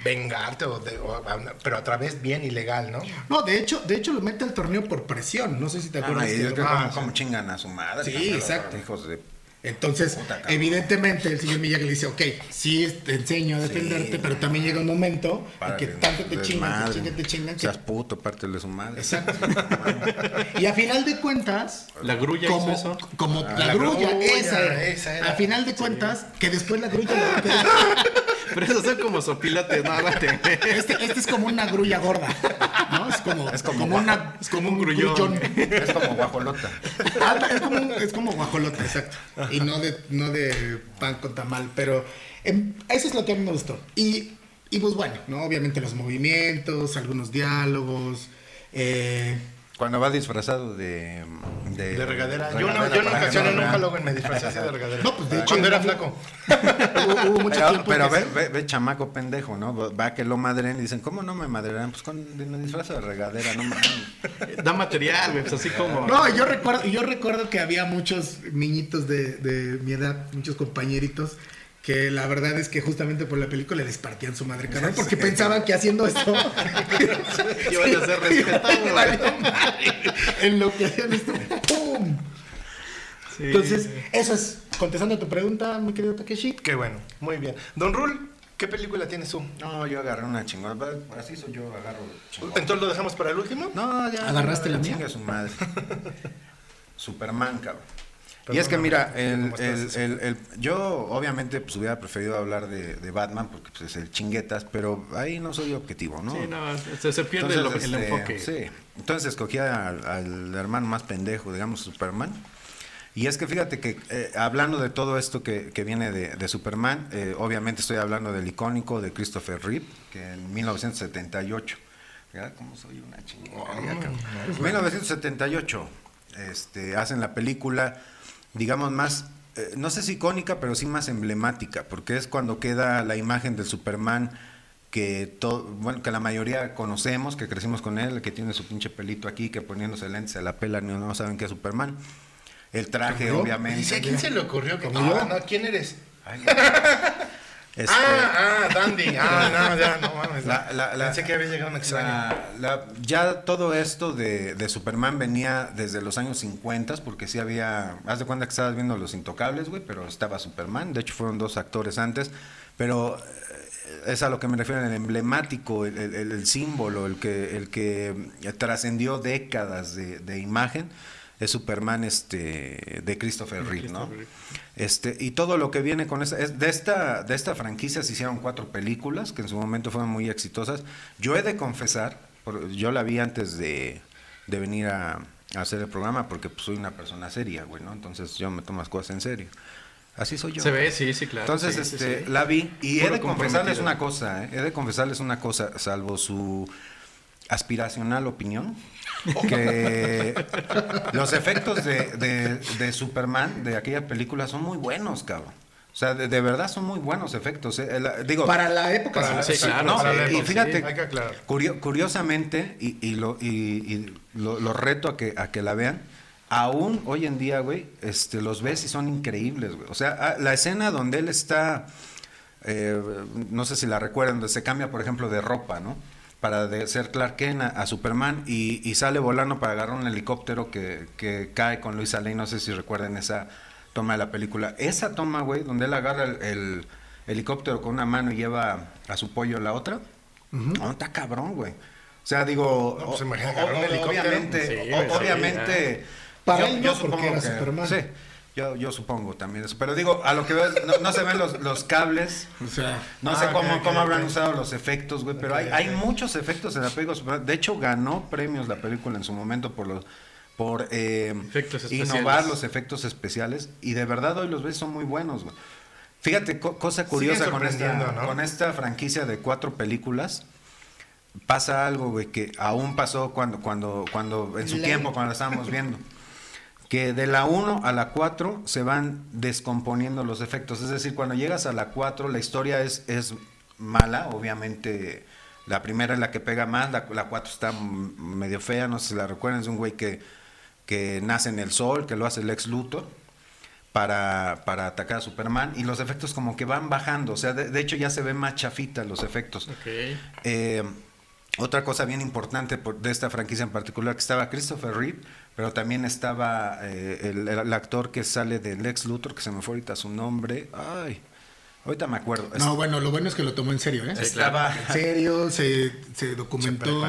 vengarte? O de- o pero a través bien ilegal, ¿no? No, de hecho, de hecho lo mete al torneo por presión. No sé si te Ah, acuerdas. Ah, como, sí. como chingan a su madre. Sí, exacto. Hijos de... Entonces, Puta, evidentemente, el señor Miyagi le dice, ok, sí te enseño a defenderte, pero también llega un momento en que tanto te chingan, te chingan, te chingan. que- Seas puto, parte de su madre. Exacto. y a final de cuentas, La grulla como, hizo eso. como Ah, la, la grulla, grulla, esa, era. esa era. A final de cuentas, que después la grulla... Pero esos son como sopilotes, no, este, este es como una grulla gorda, ¿no? Es como, Es como como una, es como un grullón. Es como guajolota. Ah, es como, un- es como guajolota, exacto. Y no de, no de pan con tamal, pero em, eso es lo que a mí me gustó. Y, y pues bueno, ¿no? Obviamente los movimientos, algunos diálogos. eh, Cuando va disfrazado de... De, De regadera. Yo, no, yo en ocasiones no vean. Halloween me disfrazé así de regadera. No, pues, de hecho, Cuando era flaco. hubo, hubo mucho Pero, tiempo pero que ve, ve, ve chamaco pendejo, ¿no? Va que lo madren y dicen, ¿cómo no me madrearán? Pues con me disfrazo de regadera, no mames. Da material, güey, pues así como. No, yo recuerdo, yo recuerdo que había muchos niñitos de, de mi edad, muchos compañeritos, que la verdad es que justamente por la película les partían su madre cabrón, porque pensaban que haciendo esto Iban a ser respetados. En lo que hacían esto, ¡pum! Sí. Entonces, eso es, contestando a tu pregunta, mi querido Takeshi. Qué bueno, muy bien. Don Rul, ¿qué película tienes tú? No, yo agarré una chingona. Así soy yo, agarro. Entonces lo dejamos para el último. No, ya. ¿Agarraste la mía? Chinga su madre. Superman, cabrón. Y es que mira, el, ¿cómo el, el- el- yo obviamente pues hubiera preferido hablar de, de Batman porque pues, es el chinguetas, pero ahí no soy objetivo, ¿no? Sí, no, se, se pierde el, Entonces, el este, enfoque. Sí, entonces escogí al, al hermano más pendejo, digamos, Superman. Y es que fíjate que eh, hablando de todo esto que, que viene de, de Superman, eh, obviamente estoy hablando del icónico de Christopher Reeve, que en 1978, ¿verdad? ¿Cómo soy una chingada? 1978, este, hacen la película, digamos, más, eh, no sé si icónica, pero sí más emblemática, porque es cuando queda la imagen del Superman que todo, bueno, que la mayoría conocemos, que crecimos con él, que tiene su pinche pelito aquí, que poniéndose lentes a la pela no, no saben qué es Superman. El traje, obviamente. Dice, ¿a quién se le ocurrió que. Ah, no, ¿quién eres? Ay, este, Ah, ah, Dandy. Ah, no, ya, no mames. La- la- la- Pensé que había llegado un extraño. Ya todo esto de, de Superman venía desde los años 50, porque sí había, haz de cuenta que estabas viendo Los Intocables, güey, pero estaba Superman, de hecho fueron dos actores antes, pero eh, es a lo que me refiero, el emblemático, el, el- el- símbolo, el que, el que trascendió décadas de, de imagen, es Superman este, de Christopher Reeve, ¿no? Este, y todo lo que viene con esa, es- de esta, de esta franquicia se hicieron cuatro películas que en su momento fueron muy exitosas. Yo he de confesar, yo la vi antes de, de venir a, a hacer el programa porque pues, soy una persona seria, güey, ¿no? Entonces yo me tomo las cosas en serio. Así soy yo. Se ve, sí, sí, claro. Entonces, sí, este, sí. la vi y he de confesarles una cosa, ¿eh? he de confesarles una cosa, salvo su aspiracional opinión, que los efectos de, de- de Superman de aquella película son muy buenos, cabrón. O sea, de, de verdad son muy buenos efectos. ¿eh? Digo, Para la época, Para- sí. sí, claro, no, para la y fíjate, sí, hay que aclarar. curio- curiosamente, y, y lo, y, y lo, lo reto a que, a que la vean, aún hoy en día, güey, este, los ves y son increíbles, güey. O sea, ah, la escena donde él está, eh, no sé si la recuerdan, donde se cambia, por ejemplo, de ropa, ¿no? Para de ser Clark Kent a, a Superman y, y sale volando para agarrar un helicóptero que, que cae con Luis Lane. No sé si recuerden esa toma de la película. Esa toma, güey, donde él agarra el, el helicóptero con una mano y lleva a su pollo la otra. No, está cabrón, güey. O sea, digo, No, pues o- imagina o- agarrar un o- helicóptero. obviamente, Sí, o- güey, sí, obviamente. Para él no, porque supongo era Superman. Sí, yo, yo supongo también eso. Pero digo, a lo que veo, es- no, no se ven los, los cables. O sea, No Ah, sé cómo, cómo habrán usado los efectos, güey, pero hay, hay muchos efectos en la película. De hecho, ganó premios la película en su momento por los por eh, innovar los efectos especiales y de verdad hoy los ves son muy buenos, güey. Fíjate, co- cosa curiosa con esta, con esta franquicia de cuatro películas. Pasa algo, güey, que aún pasó cuando, cuando, cuando, en su tiempo, cuando la estábamos viendo. Que de la 1 a la 4 se van descomponiendo los efectos. Es decir, cuando llegas a la 4, la historia es, es mala, obviamente. La primera es la que pega más, la, la 4 está medio fea, no sé si la recuerdan, es un güey que, que nace en el sol, que lo hace el ex Luthor para, para atacar a Superman, y los efectos como que van bajando, o sea, de, de hecho ya se ven más chafitas los efectos. Eh, otra cosa bien importante por- de esta franquicia en particular, que estaba Christopher Reeve, pero también estaba eh, el, el actor que sale del Lex Luthor, que se me fue ahorita su nombre. Ay, ahorita me acuerdo. no, bueno, lo bueno es que lo tomó en serio, ¿eh? estaba... En serio, se, se documentó,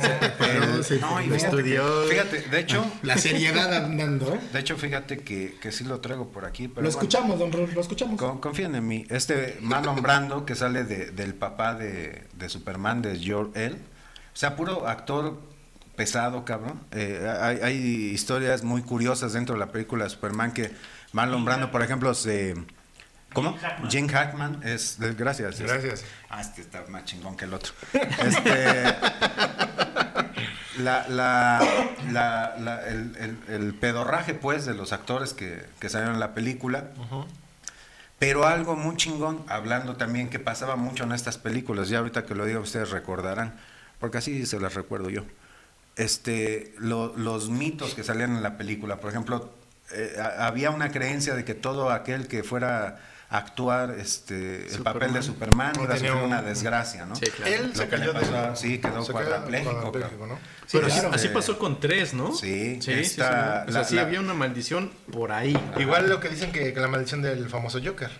se preparó, se, No, y lo fíjate, estudió. fíjate, de hecho, La seriedad andando, ¿eh? de hecho, fíjate que, que sí lo traigo por aquí. Pero Lo bueno. escuchamos, don Raúl, lo escuchamos. Con- confíen en mí. Este Marlon Brando, que sale de- del papá de, de Superman, de Jor-El. O sea, puro actor pesado, cabrón. Eh, hay, hay historias muy curiosas dentro de la película de Superman que Marlon Brando, por ejemplo, se... ¿Cómo? Jim Hackman es... Gracias. Gracias. Ah, este está más chingón que el otro. Este... La, la, la- la- el, el- el pedorraje, pues, de los actores que, que salieron en la película. Pero algo muy chingón, hablando también que pasaba mucho en estas películas, ya ahorita que lo digo ustedes recordarán, porque así se las recuerdo yo. Este, lo- los mitos que salían en la película, por ejemplo, eh, a- había una creencia de que todo aquel que fuera a actuar este, el papel de Superman iba a un- una desgracia, ¿no? Sí, claro. Él Lo se que le cayó de pasó- sí, quedó se cuadrapléjico, cuadrapléjico, ¿no? Pero claro. así, pasó con tres, ¿no? Sí, sí, sí, esta- sí. O sea, la- sí la- había una maldición por ahí. Igual lo que dicen que, que la maldición del famoso Joker.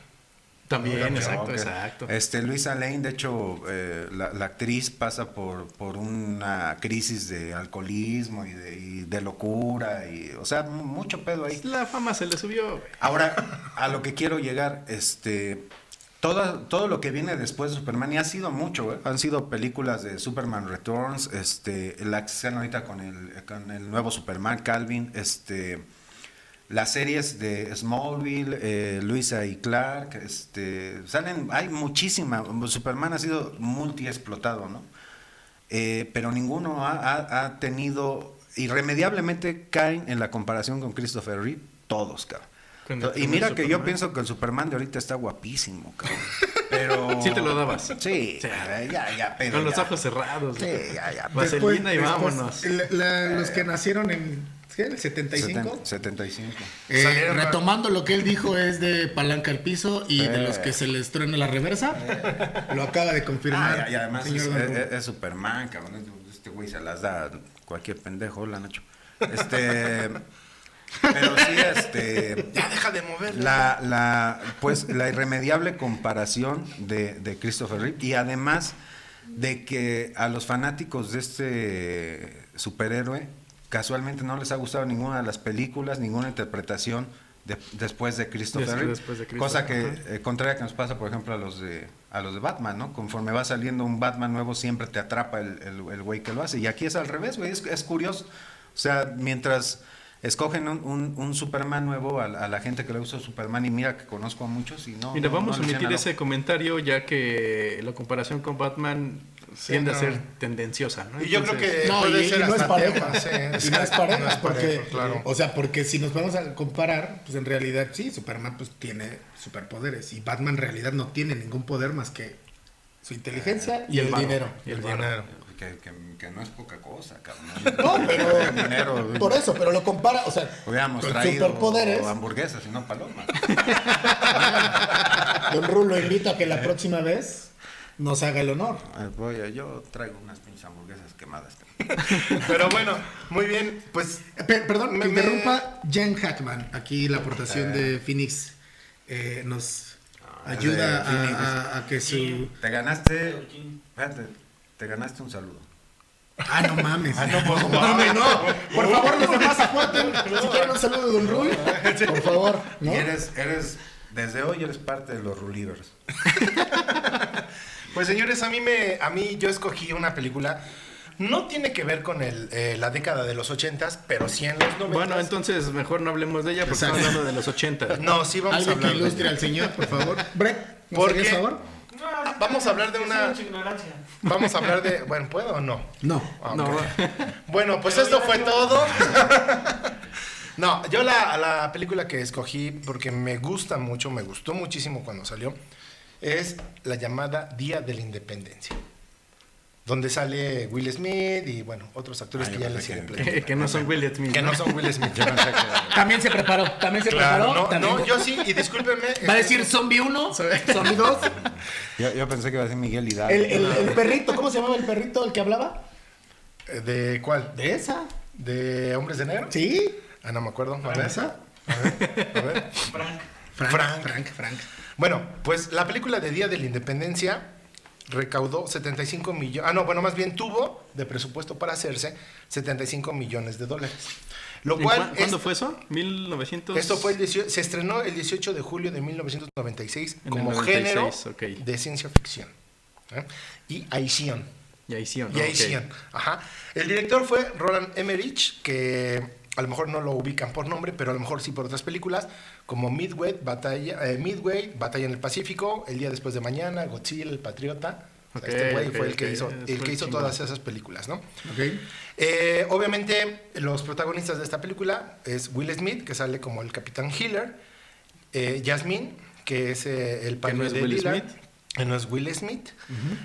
También, exacto, exacto. Este, Luisa Lane, de hecho, eh, la, la actriz pasa por, por una crisis de alcoholismo y de, y de locura, y, o sea, mu- mucho pedo ahí. La fama se le subió. Ahora, a lo que quiero llegar, este, todo, todo lo que viene después de Superman, y ha sido mucho, ¿eh? han sido películas de Superman Returns, este, la que están ahorita con el, con el nuevo Superman, Calvin, este, las series de Smallville, eh, Luisa y Clark, este, salen, hay muchísima, Superman ha sido multi-explotado, ¿no? Eh, pero ninguno ha, ha- ha tenido, irremediablemente caen en la comparación con Christopher Reeve, todos, cabrón. Y mira que yo Superman. pienso que el Superman de ahorita está guapísimo, cabrón. Pero... Sí te lo dabas. Sí, Sí. ya, ya, pero Con los ojos cerrados. Sí, ya, ya. Vaselina y Después- vámonos. después, la- la- los que nacieron en ¿qué? el 75. Seten- 75. Eh, retomando lo que él dijo es de palanca al piso y de Eh. los que se les truena la reversa. Lo acaba de confirmar. Ah, y además señor es, Superman, cabrón. Este güey se las da a cualquier pendejo, hola Nacho. Este. Pero sí, este. Ya deja de mover. La, la, pues, la irremediable comparación de, de Christopher Reeve y además de que a los fanáticos de este superhéroe casualmente no les ha gustado ninguna de las películas, ninguna interpretación de- después de Christopher después de cosa que, eh, contraria que nos pasa, por ejemplo, a los de a los de Batman, ¿no? Conforme va saliendo un Batman nuevo, siempre te atrapa el, el, el güey que lo hace. Y aquí es al revés, güey, es, es curioso. O sea, mientras escogen un, un- un Superman nuevo a, la- a la gente que le gusta Superman y mira que conozco a muchos y no. Mira, no- vamos no a omitir ese comentario ya que la comparación con Batman tiende no. a ser tendenciosa, ¿no? Y yo creo que No, puede y, ser y no es pareja. sí, y no es pareja, no es porque, parejo, claro. o sea, porque si nos vamos a comparar, pues en realidad sí, Superman pues tiene superpoderes y Batman en realidad no tiene ningún poder más que su inteligencia y, el, dinero. Y el dinero. Que, que- que no es poca cosa, cabrón. No, pero Dinero, por eso, pero lo compara, o sea, Hubiéramos con traído superpoderes. hamburguesas y no palomas. Don Rulo invito a que la próxima vez nos haga el honor. Ah, Voy a- yo traigo unas pinches hamburguesas quemadas. Pero bueno, muy bien, pues Eh, pe- perdón, Me- interrumpa Jen Hackman. Aquí la aportación de Phoenix eh, nos ayuda de Phoenix. a, a- a que su... Te ganaste. Espérate, te ganaste un saludo. Ah, no mames. Ah, no, pues, no, mames, no. Por favor, los demás aporten. Si quieren un saludo de Don Rui, por favor. ¿no? Y eres, eres, desde hoy eres parte de los Rulivers. Pues señores, a mí me, a mí yo escogí una película. No tiene que ver con el, eh, la década de los ochentas, pero sí en los noventas. Bueno, entonces mejor no hablemos de ella porque estamos hablando de los 80. No, sí vamos a Alguien que hablar. de- ilustre al señor, por favor. Brett, ¿nos ¿Por qué? favor? Vamos a hablar de una. Vamos a hablar de. Bueno, ¿puedo o no? No. Ah, No. Bueno, pues esto fue todo. No, yo la, la película que escogí, porque me gusta mucho, me gustó muchísimo cuando salió, es la llamada Día de la Independencia. Donde sale Will Smith y, bueno, otros actores Ah, que ya les que- que, que no son Will Smith. Que no son Will Smith. Yo pensé que- También se preparó, también se Claro, preparó. no, también- no, yo sí, y discúlpenme. Va a decir zombie 1, zombie 2. yo, yo pensé que iba a decir Miguel Hidalgo. El, el, el perrito, ¿cómo se llamaba el perrito el que hablaba? eh, ¿De cuál? De esa. ¿De Hombres de Negro? Sí. Ah, no me acuerdo. A ¿De ver, esa? a ver, a ver. Frank. Frank, Frank. Frank. Bueno, pues la película de Día de la Independencia recaudó 75 millones, ah no, bueno, más bien tuvo de presupuesto para hacerse 75 millones de dólares. Lo ¿En cual cua- ¿Cuándo es- fue eso? 1900. esto fue el 18 se estrenó el 18 de julio de 1996 En como 96, género de ciencia ficción. ¿eh? Y acción. Y ahí sí, ¿o no? Y sí, Ajá. El director fue Roland Emmerich, que a lo mejor no lo ubican por nombre, pero a lo mejor sí por otras películas, como Midway, Batalla, eh, Midway, Batalla en el Pacífico, El día después de mañana, Godzilla, El Patriota. Este güey fue el que hizo, el que hizo todas esas películas, ¿no? Eh, obviamente, los protagonistas de esta película es Will Smith, que sale como el Capitán Hiller, eh, Jasmine, que es el padre no es de Will Lila, Smith. que no es Will Smith.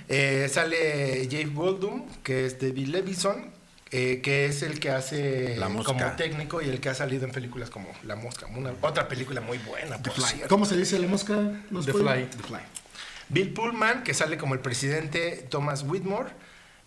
Sale Jake Goldblum, que es David Levison, eh, que es el que hace La Mosca. como técnico y el que ha salido en películas como La Mosca, una, otra película muy buena. The Fly. cierto. ¿Cómo se dice la mosca? ¿Nos The Fly. The Fly. Bill Pullman, que sale como el presidente Thomas Whitmore.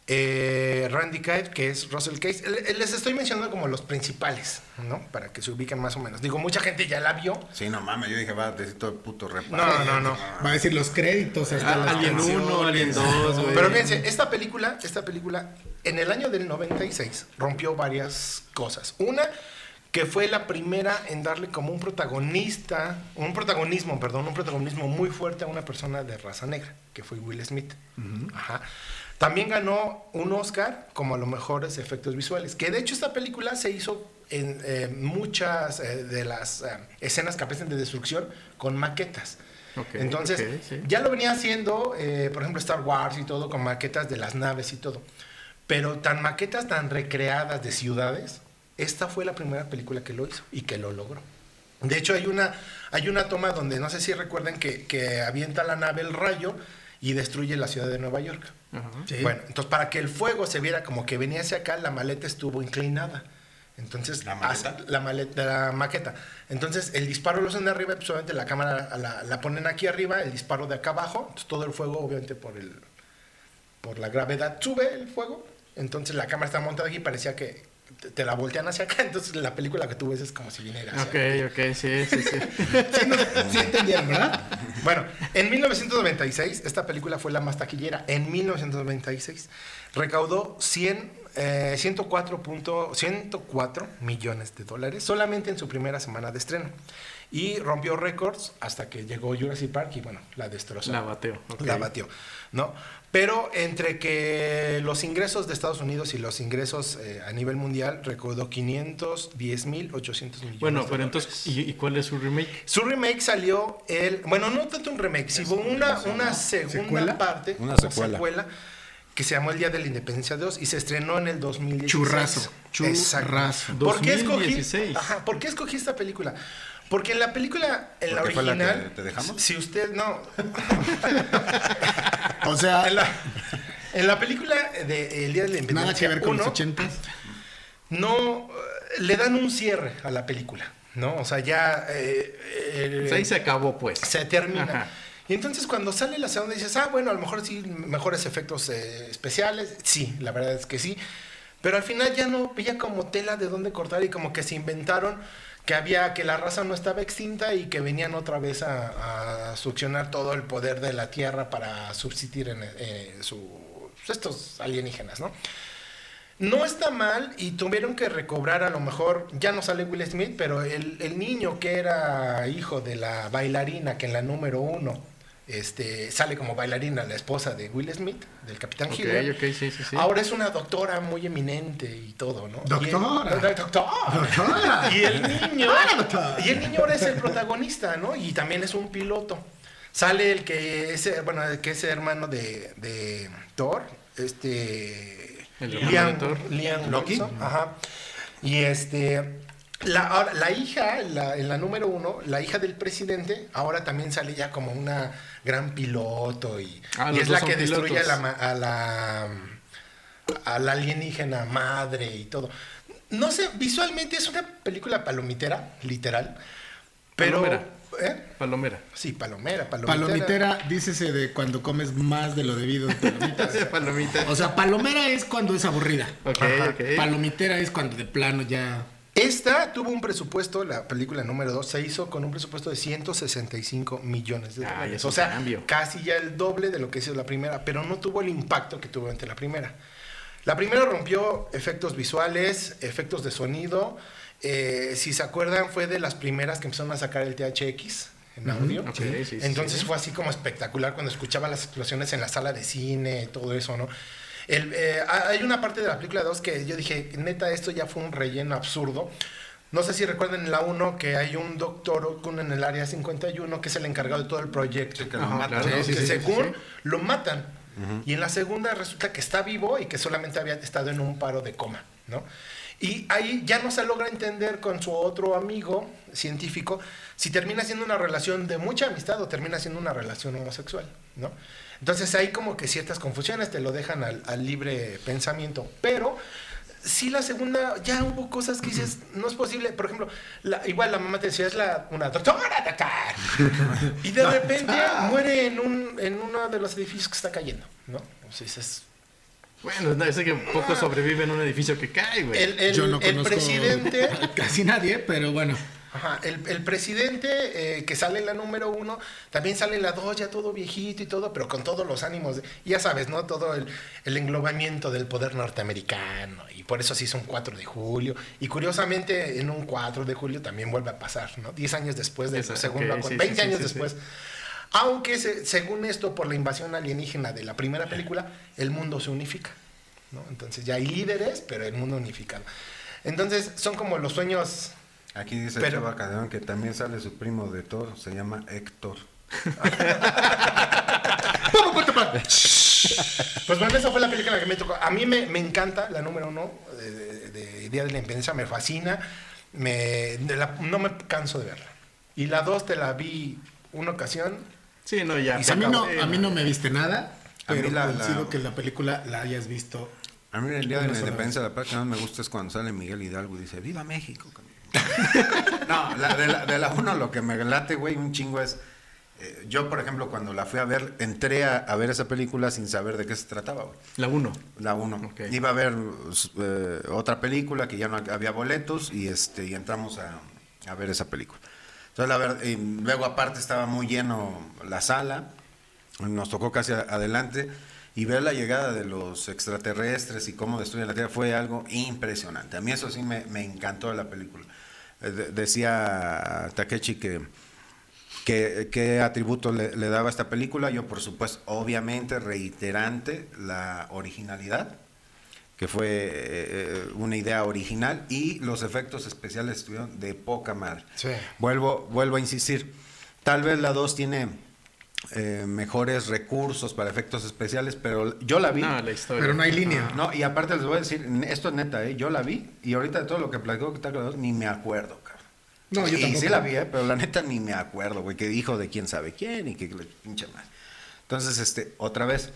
Eh, Randy Kite, que es Russell Case. Eh, Les estoy mencionando como los principales, ¿no? Para que se ubiquen más o menos. Digo, mucha gente ya la vio. Sí, no mames, yo dije, va a decir todo el puto rap. No, no, no. Va a decir los créditos. Hasta Ah, Alien canciones. 1, Alien 2, güey. Pero fíjense, esta película, esta película, en el año del 96 rompió varias cosas. Una, que fue la primera en darle como un protagonista, un protagonismo, perdón, un protagonismo muy fuerte a una persona de raza negra, que fue Will Smith. Ajá. También ganó un Oscar como a los mejores efectos visuales, que de hecho esta película se hizo en eh, muchas eh, de las eh, escenas que aparecen de destrucción con maquetas. Entonces, sí. ya lo venía haciendo, por ejemplo, Star Wars y todo, con maquetas de las naves y todo. Pero tan maquetas tan recreadas de ciudades, esta fue la primera película que lo hizo y que lo logró. De hecho, hay una, hay una toma donde, no sé si recuerdan, que, que avienta la nave el rayo y destruye la ciudad de Nueva York. Sí. Bueno, entonces para que el fuego se viera como que venía hacia acá, la maleta estuvo inclinada. Entonces, ¿La maleta? la maleta, la maqueta. Entonces, el disparo lo hacen de arriba, pues obviamente la cámara la, la ponen aquí arriba, el disparo de acá abajo, entonces todo el fuego, obviamente por el por la gravedad sube el fuego. Entonces la cámara está montada aquí, parecía que te, la voltean hacia acá, entonces la película que tú ves es como si viniera hacia Ok, ok, sí, sí, sí. Sí, no, sí entendieron, ¿verdad? Bueno, en 1996, esta película fue la más taquillera. En 1996 recaudó 100, eh, 104, punto- 104 millones de dólares solamente en su primera semana de estreno. Y rompió récords hasta que llegó Jurassic Park y bueno, la destrozó. La bateo. ok. La batió, ¿no? Pero entre que los ingresos de Estados Unidos y los ingresos eh, a nivel mundial recaudó 510 mil 800 millones. Bueno, de pero dólares. entonces, ¿y, y cuál es su remake? Su remake salió el. Bueno, no tanto un remake, sino una, una segunda ¿Secuela? parte. Una secuela. que se llamó El Día de la Independencia 2 y se estrenó en el 2016. Churrazo, Exacto. churrazo. ¿Por qué, escogí, 2016. ajá, ¿Por qué escogí esta película? Porque en la película, en la ¿Porque fue la que original. te dejamos? Si usted no. O sea, En la, en la película de El Día de la Independencia nada que ver con los 1, ochentas. no eh, le dan un cierre a la película, ¿no? O sea, ya eh, eh, Pues ahí se acabó, pues. se termina. Ajá. Y entonces cuando sale la segunda dices, ah, bueno, a lo mejor sí, mejores efectos eh, especiales. Sí, la verdad es que sí. Pero al final ya no veía como tela de dónde cortar y como que se inventaron que había que la raza no estaba extinta y que venían otra vez a, succionar todo el poder de la tierra para subsistir en eh, su, estos alienígenas, ¿no? No está mal y tuvieron que recobrar a lo mejor, ya no sale Will Smith, pero el niño que era hijo de la bailarina que en la número uno este, sale como bailarina la esposa de Will Smith, del Capitán Ok, Hitler. ok, sí, sí, sí. Ahora es una doctora muy eminente y todo, ¿no? Doctora. Y el, doctora. Doctora. Y el niño. Doctora. Y el niño ahora es el protagonista, ¿no? Y también es un piloto. Sale el que es, bueno, el que es hermano de, de Thor, este. El Liam. Liam Loki. Ajá. Y este. La, ahora, la hija, la, en la número uno, la hija del presidente, ahora también sale ya como una gran piloto y, Ah, y es la que destruye a la, a la a la alienígena madre y todo. No sé, visualmente es una película palomitera, literal, pero Palomera. ¿eh? Palomera. Sí, palomera, palomitera. Palomitera, dícese de cuando comes más de lo debido de palomitas. Palomita. O sea, palomera es cuando es aburrida. Ok, Ajá. ok. Palomitera es cuando de plano ya. Esta tuvo un presupuesto, la película número 2 se hizo con un presupuesto de 165 millones de Ah, dólares. es o sea, cambio. casi ya el doble de lo que hizo la primera, pero no tuvo el impacto que tuvo ante la primera. La primera rompió efectos visuales, efectos de sonido. eh, si se acuerdan, fue de las primeras que empezaron a sacar el THX en audio. ok, sí, sí, Entonces sí. fue así como espectacular cuando escuchaba las explosiones en la sala de cine, todo eso, ¿no? El, eh, hay una parte de la película 2 que yo dije, neta, esto ya fue un relleno absurdo. No sé si recuerdan en la 1 que hay un doctor Okun en el área 51 que es el encargado de todo el proyecto. que lo matan, según lo matan. Y en la segunda resulta que está vivo y que solamente había estado en un paro de coma, ¿no? Y ahí ya no se logra entender con su otro amigo científico si termina siendo una relación de mucha amistad o termina siendo una relación homosexual, ¿no? Entonces hay como que ciertas confusiones, te lo dejan al, al libre pensamiento, pero sí la segunda, ya hubo cosas que dices, no es posible, por ejemplo, la- igual la mamá te decía, es la, una doctora, doctor", y de repente muere en, un, en uno de los edificios que está cayendo, ¿no? O sea, dices, Bueno, no, sé que poco sobrevive en un edificio que cae, güey. el, el- Yo no el conozco presidente... Casi nadie, pero bueno. Ajá, el, el presidente eh, que sale en la número uno, también sale en la dos, ya todo viejito y todo, pero con todos los ánimos, de- ya sabes, ¿no? Todo el, el englobamiento del poder norteamericano, y por eso se hizo un 4 de julio, y curiosamente en un 4 de julio también vuelve a pasar, ¿no? 10 años después de Esa- su segundo ok, acuerdo, sí, 20 sí, años sí, después. Aunque se- según esto, por la invasión alienígena de la primera película, el mundo se unifica, ¿no? Entonces ya hay líderes, pero el mundo unificado. Entonces son como los sueños Aquí dice Pero- Chava Calderón que también sale su primo de Thor, se llama Héctor. Pues bueno, esa fue la película que me tocó. A mí me, me encanta la número uno de, de- de Día de la Independencia, me fascina. Me, de la- no me canso de verla. Y la dos te la vi una ocasión. Sí, no, ya. Y A mí, no, a mí no me viste nada, A mí pero la- coincido la- que la película la hayas visto. A mí el día de la independencia, la parte que más me gusta es cuando sale Miguel Hidalgo y dice, ¡Viva México! cabrón". no, la- de, la, de la uno lo que me late, güey, un chingo es... eh, yo, por ejemplo, cuando la fui a ver, entré a, a ver esa película sin saber de qué se trataba, güey. La 1. La 1. Ok. Iba a ver eh, otra película que ya no había boletos y este y entramos a, a ver esa película. Entonces, la verdad, y luego aparte estaba muy lleno la sala, nos tocó casi adelante y ver la llegada de los extraterrestres y cómo destruyen la Tierra fue algo impresionante. A mí eso sí me, me encantó de la película. Eh, de- decía Takechi que ¿Qué, qué atributo le, le daba a esta película? Yo, por supuesto, obviamente reiterante la originalidad, que fue eh, una idea original, y los efectos especiales estuvieron de poca madre. Sí. Vuelvo, vuelvo a insistir, tal vez la 2 tiene eh, mejores recursos para efectos especiales, pero yo la vi. No, la historia. Pero no hay línea. No, y aparte les voy a decir, esto es neta, ¿eh? yo la vi, y ahorita de todo lo que platicó que está con la dos, ni me acuerdo, cabrón. No, yo y tampoco. sí la vi, ¿eh? pero la neta ni me acuerdo, güey, que dijo de quién sabe quién y que le pinche mal. Entonces, este, otra vez,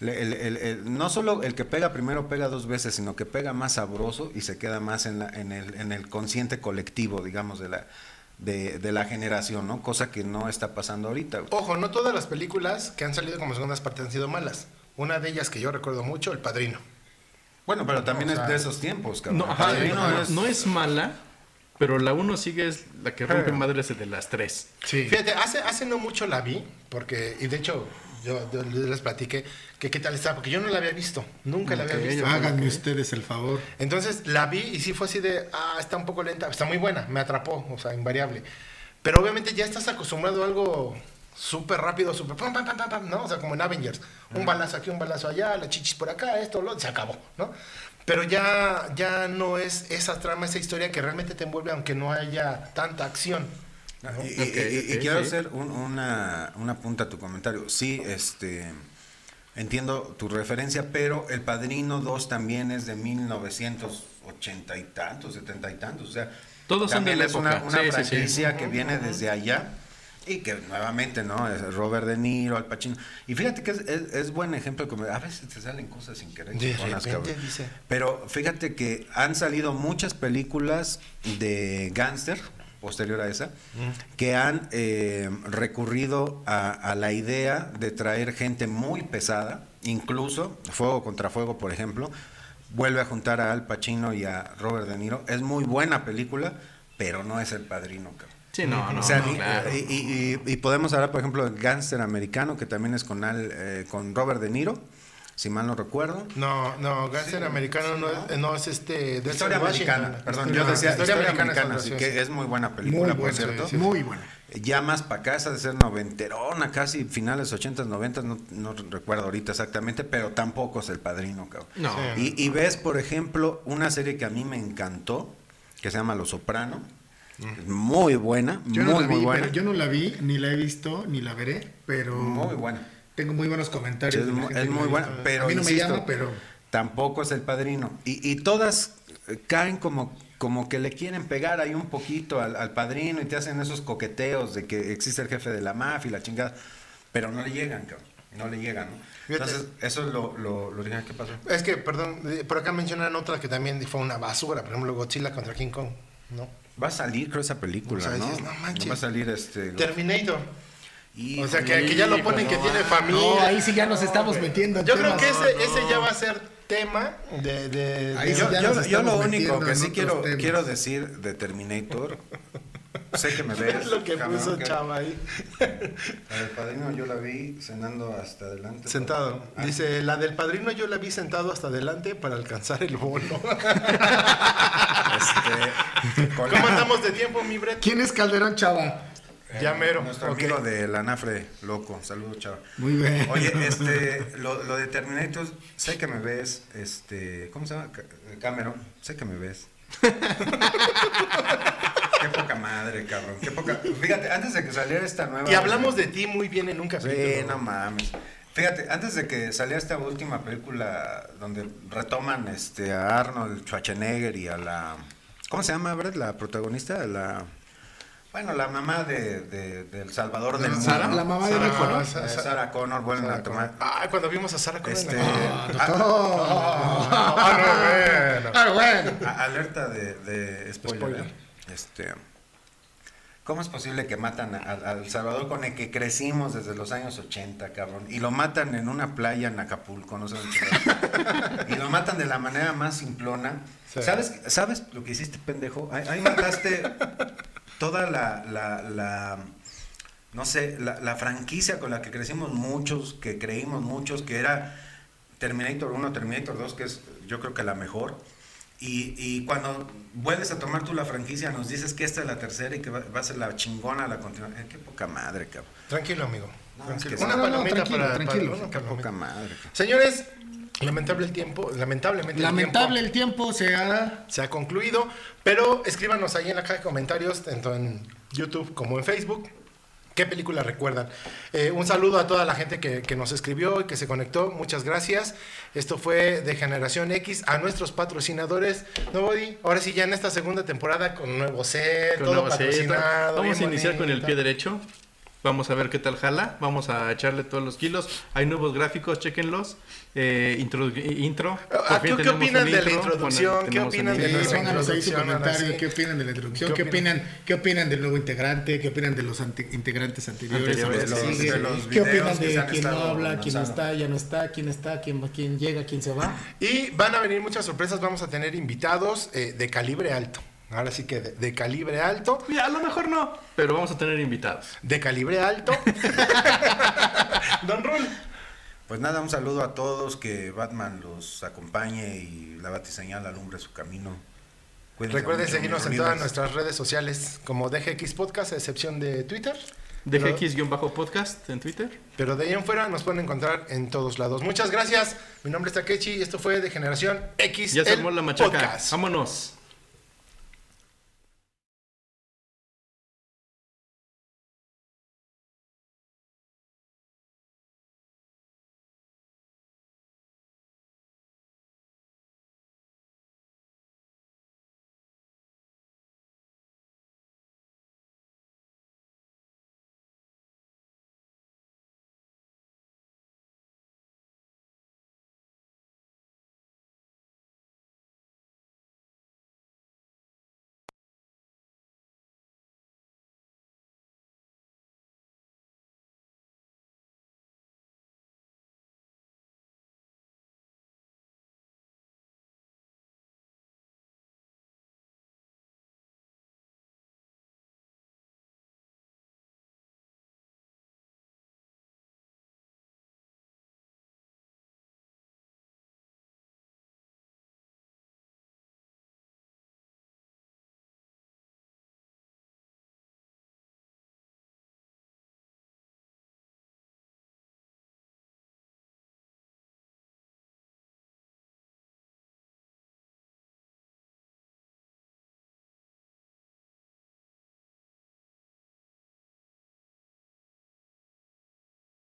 le- el- el- el- no solo el que pega primero pega dos veces, sino que pega más sabroso y se queda más en, la- en, el, en el consciente colectivo, digamos, de la, de, de la generación, ¿no? Cosa que no está pasando ahorita. Ojo, no todas las películas que han salido como segundas partes han sido malas. Una de ellas que yo recuerdo mucho, El Padrino. Bueno, pero también o sea, es de esos tiempos, cabrón. No, ajá, Padrino no, es- no es mala, pero la uno sigue es la que rompe madres de las tres. Sí. Fíjate, hace, hace no mucho la vi, porque, y de hecho, yo, yo les platiqué que qué tal estaba, porque yo no la había visto, nunca la Ok, había visto. Háganme ustedes el favor. Entonces la vi y sí fue así de, ah, está un poco lenta, está muy buena, me atrapó, o sea, invariable. Pero obviamente ya estás acostumbrado a algo súper rápido, súper pam, pam, pam, pam, pam, ¿no? O sea, como en Avengers, un balazo aquí, un balazo allá, la chichis por acá, esto, lo, se acabó, ¿no? Pero ya, ya no es esa trama, esa historia que realmente te envuelve, aunque no haya tanta acción. Y, y- Ok, y- y ok, quiero sí. hacer un- una, una punta a tu comentario. Sí, este entiendo tu referencia, pero El Padrino 2 también es de 1980 y tantos, 70 y tantos. O sea, Todos son de también la es una, época. una Sí, sí, sí. franquicia que viene desde allá y que nuevamente, ¿no? Es Robert De Niro, Al Pacino. Y fíjate que es, es- es buen ejemplo, como a veces te salen cosas sin querer. De repente cabrón. dice. Pero fíjate que han salido muchas películas de gángster, posterior a esa, que han eh, recurrido a, a la idea de traer gente muy pesada, incluso Fuego contra Fuego, por ejemplo, vuelve a juntar a Al Pacino y a Robert De Niro. Es muy buena película, pero no es el padrino, cabrón. Sí, no, no, O sea, no, ni- claro. y, y- y- y podemos hablar, por ejemplo, del gángster americano, que también es con, Al, eh, con Robert De Niro, si mal no recuerdo. No, no, Gánster americano no, es, no es este... de Historia Washington. americana, perdón, Historia- yo decía historia, americana, es otra, sí, sí, que es muy buena película, Muy por buena, cierto. sí, muy buena. Ya más para casa de ser noventerona, casi finales 80s, 90 no, no recuerdo ahorita exactamente, pero tampoco es el padrino, cabrón. No. Sí. Y, y ves, por ejemplo, una serie que a mí me encantó, que se llama Los Soprano. Muy buena, Yo muy, no la muy vi, buena. pero yo no la vi, ni la he visto, ni la veré, pero Muy buena. Tengo muy buenos comentarios. Es, muy buena, pero a mí no insisto, me llama, pero tampoco es el padrino. Y, y todas eh, caen como, como que le quieren pegar ahí un poquito al, al padrino y te hacen esos coqueteos de que existe el jefe de la mafia y la chingada, pero no le llegan, cabrón. No le llegan, ¿no? Entonces, eso es lo, lo, lo original que pasó. Es que, perdón, eh, por acá mencionan otra que también fue una basura, por ejemplo, Godzilla contra King Kong, ¿no? Va a salir, creo, esa película, O sea, ¿no? dices, no manches. Va a salir este. Terminator. Híjole, O sea, que, que ya lo ponen que tiene familia. no, ahí sí ya nos estamos metiendo. en Yo creo que ese, ese ya va a ser tema de... de- Ahí de- Yo, yo- yo lo único que sí quiero, temas. quiero decir de Terminator, sé que me ves. Es lo que cabrón, puso que- Chava ahí. La del padrino yo la vi cenando hasta adelante. Sentado. Ah, Dice, la del padrino yo la vi sentado hasta adelante para alcanzar el bono. este, ¿Cómo andamos de tiempo, mi Brett? ¿Quién es Calderón Chava? Ya mero. Nuestro Ok. amigo de la Nafre, loco. Saludos, chava. Muy bien. Oye, este, lo, lo de Terminator, sé que me ves, este, ¿cómo se llama? Ca- Cameron, sé que me ves. Qué poca madre, cabrón. Qué poca. Fíjate, antes de que saliera esta nueva. Y hablamos de ti muy bien en un capítulo. Sí, no mames. Fíjate, antes de que saliera esta última película donde retoman este a Arnold Schwarzenegger y a la ¿cómo se llama, Brett? La protagonista, la bueno, la mamá de, de- del Salvador del Mundo. Sara, la mamá de Connor. Eh, Sarah Connor vuelven a tomar. Ah, cuando vimos a Sarah Connor. Este, ah, Ah, no, bueno. Ah, alerta de, de spoiler. Spoiler. ¿eh? Este, ¿Cómo es posible que matan al Salvador con el que crecimos desde los años 80, cabrón? Y lo matan en una playa en Acapulco, no sé. Y lo matan de la manera más simplona. Sí. ¿Sabes, ¿Sabes lo que hiciste, pendejo? Ahí, ahí mataste toda la, la, la- no sé, la, la franquicia con la que crecimos muchos, que creímos muchos, que era Terminator 1, Terminator 2, que es yo creo que la mejor. Y, y cuando vuelves a tomar tú la franquicia, nos dices que esta es la tercera y que va, va a ser la chingona la continuación. Eh, qué poca madre, cabrón. Tranquilo, amigo. No, Tranquilo. es que Una. No, no, palomita tranquilo, para, tranquilo. para- una Qué poca madre. cabrón. Señores, lamentable el tiempo, lamentablemente el Lamentable tiempo el tiempo se ha... se ha concluido, pero escríbanos ahí en la caja de comentarios, tanto en YouTube como en Facebook. ¿Qué película recuerdan? Eh, un saludo a toda la gente que, que nos escribió y que se conectó. Muchas gracias. Esto fue de Generación X. A nuestros patrocinadores. Nobody. Ahora sí, ya en esta segunda temporada con nuevo set, Con todo nuevo set. patrocinado. Vamos a iniciar con el pie derecho. Vamos a ver qué tal jala. Vamos a echarle todos los kilos. Hay nuevos gráficos, chequenlos. Eh, intro. intro. Ah, Por fin ¿qué- opinan de la intro. introducción? ¿Qué opinan de intro. sí. qué opinan de la introducción, ¿Qué opinan, qué opinan del nuevo integrante, qué opinan de los ante- integrantes anteriores, Anteriores, los que de los- siguen? de los qué opinan de quién no habla, quién lanzando. está, ya no está, quién está, quién, quién llega, quién se va. Y van a venir muchas sorpresas. Vamos a tener invitados eh, de calibre alto. Ahora sí que de, de calibre alto. A lo mejor no, pero vamos a tener invitados. De calibre alto. Don Rul. Pues nada, un saludo a todos, que Batman los acompañe y la batiseñal alumbre su camino. Cuídense Recuerden mucho, seguirnos en todas nuestras redes sociales como DGX Podcast, a excepción de Twitter. DGX-podcast en Twitter. Pero de ahí en fuera nos pueden encontrar en todos lados. Muchas gracias. Mi nombre es Takechi y esto fue de Generación X. Ya se armó la machaca. podcast. Vámonos.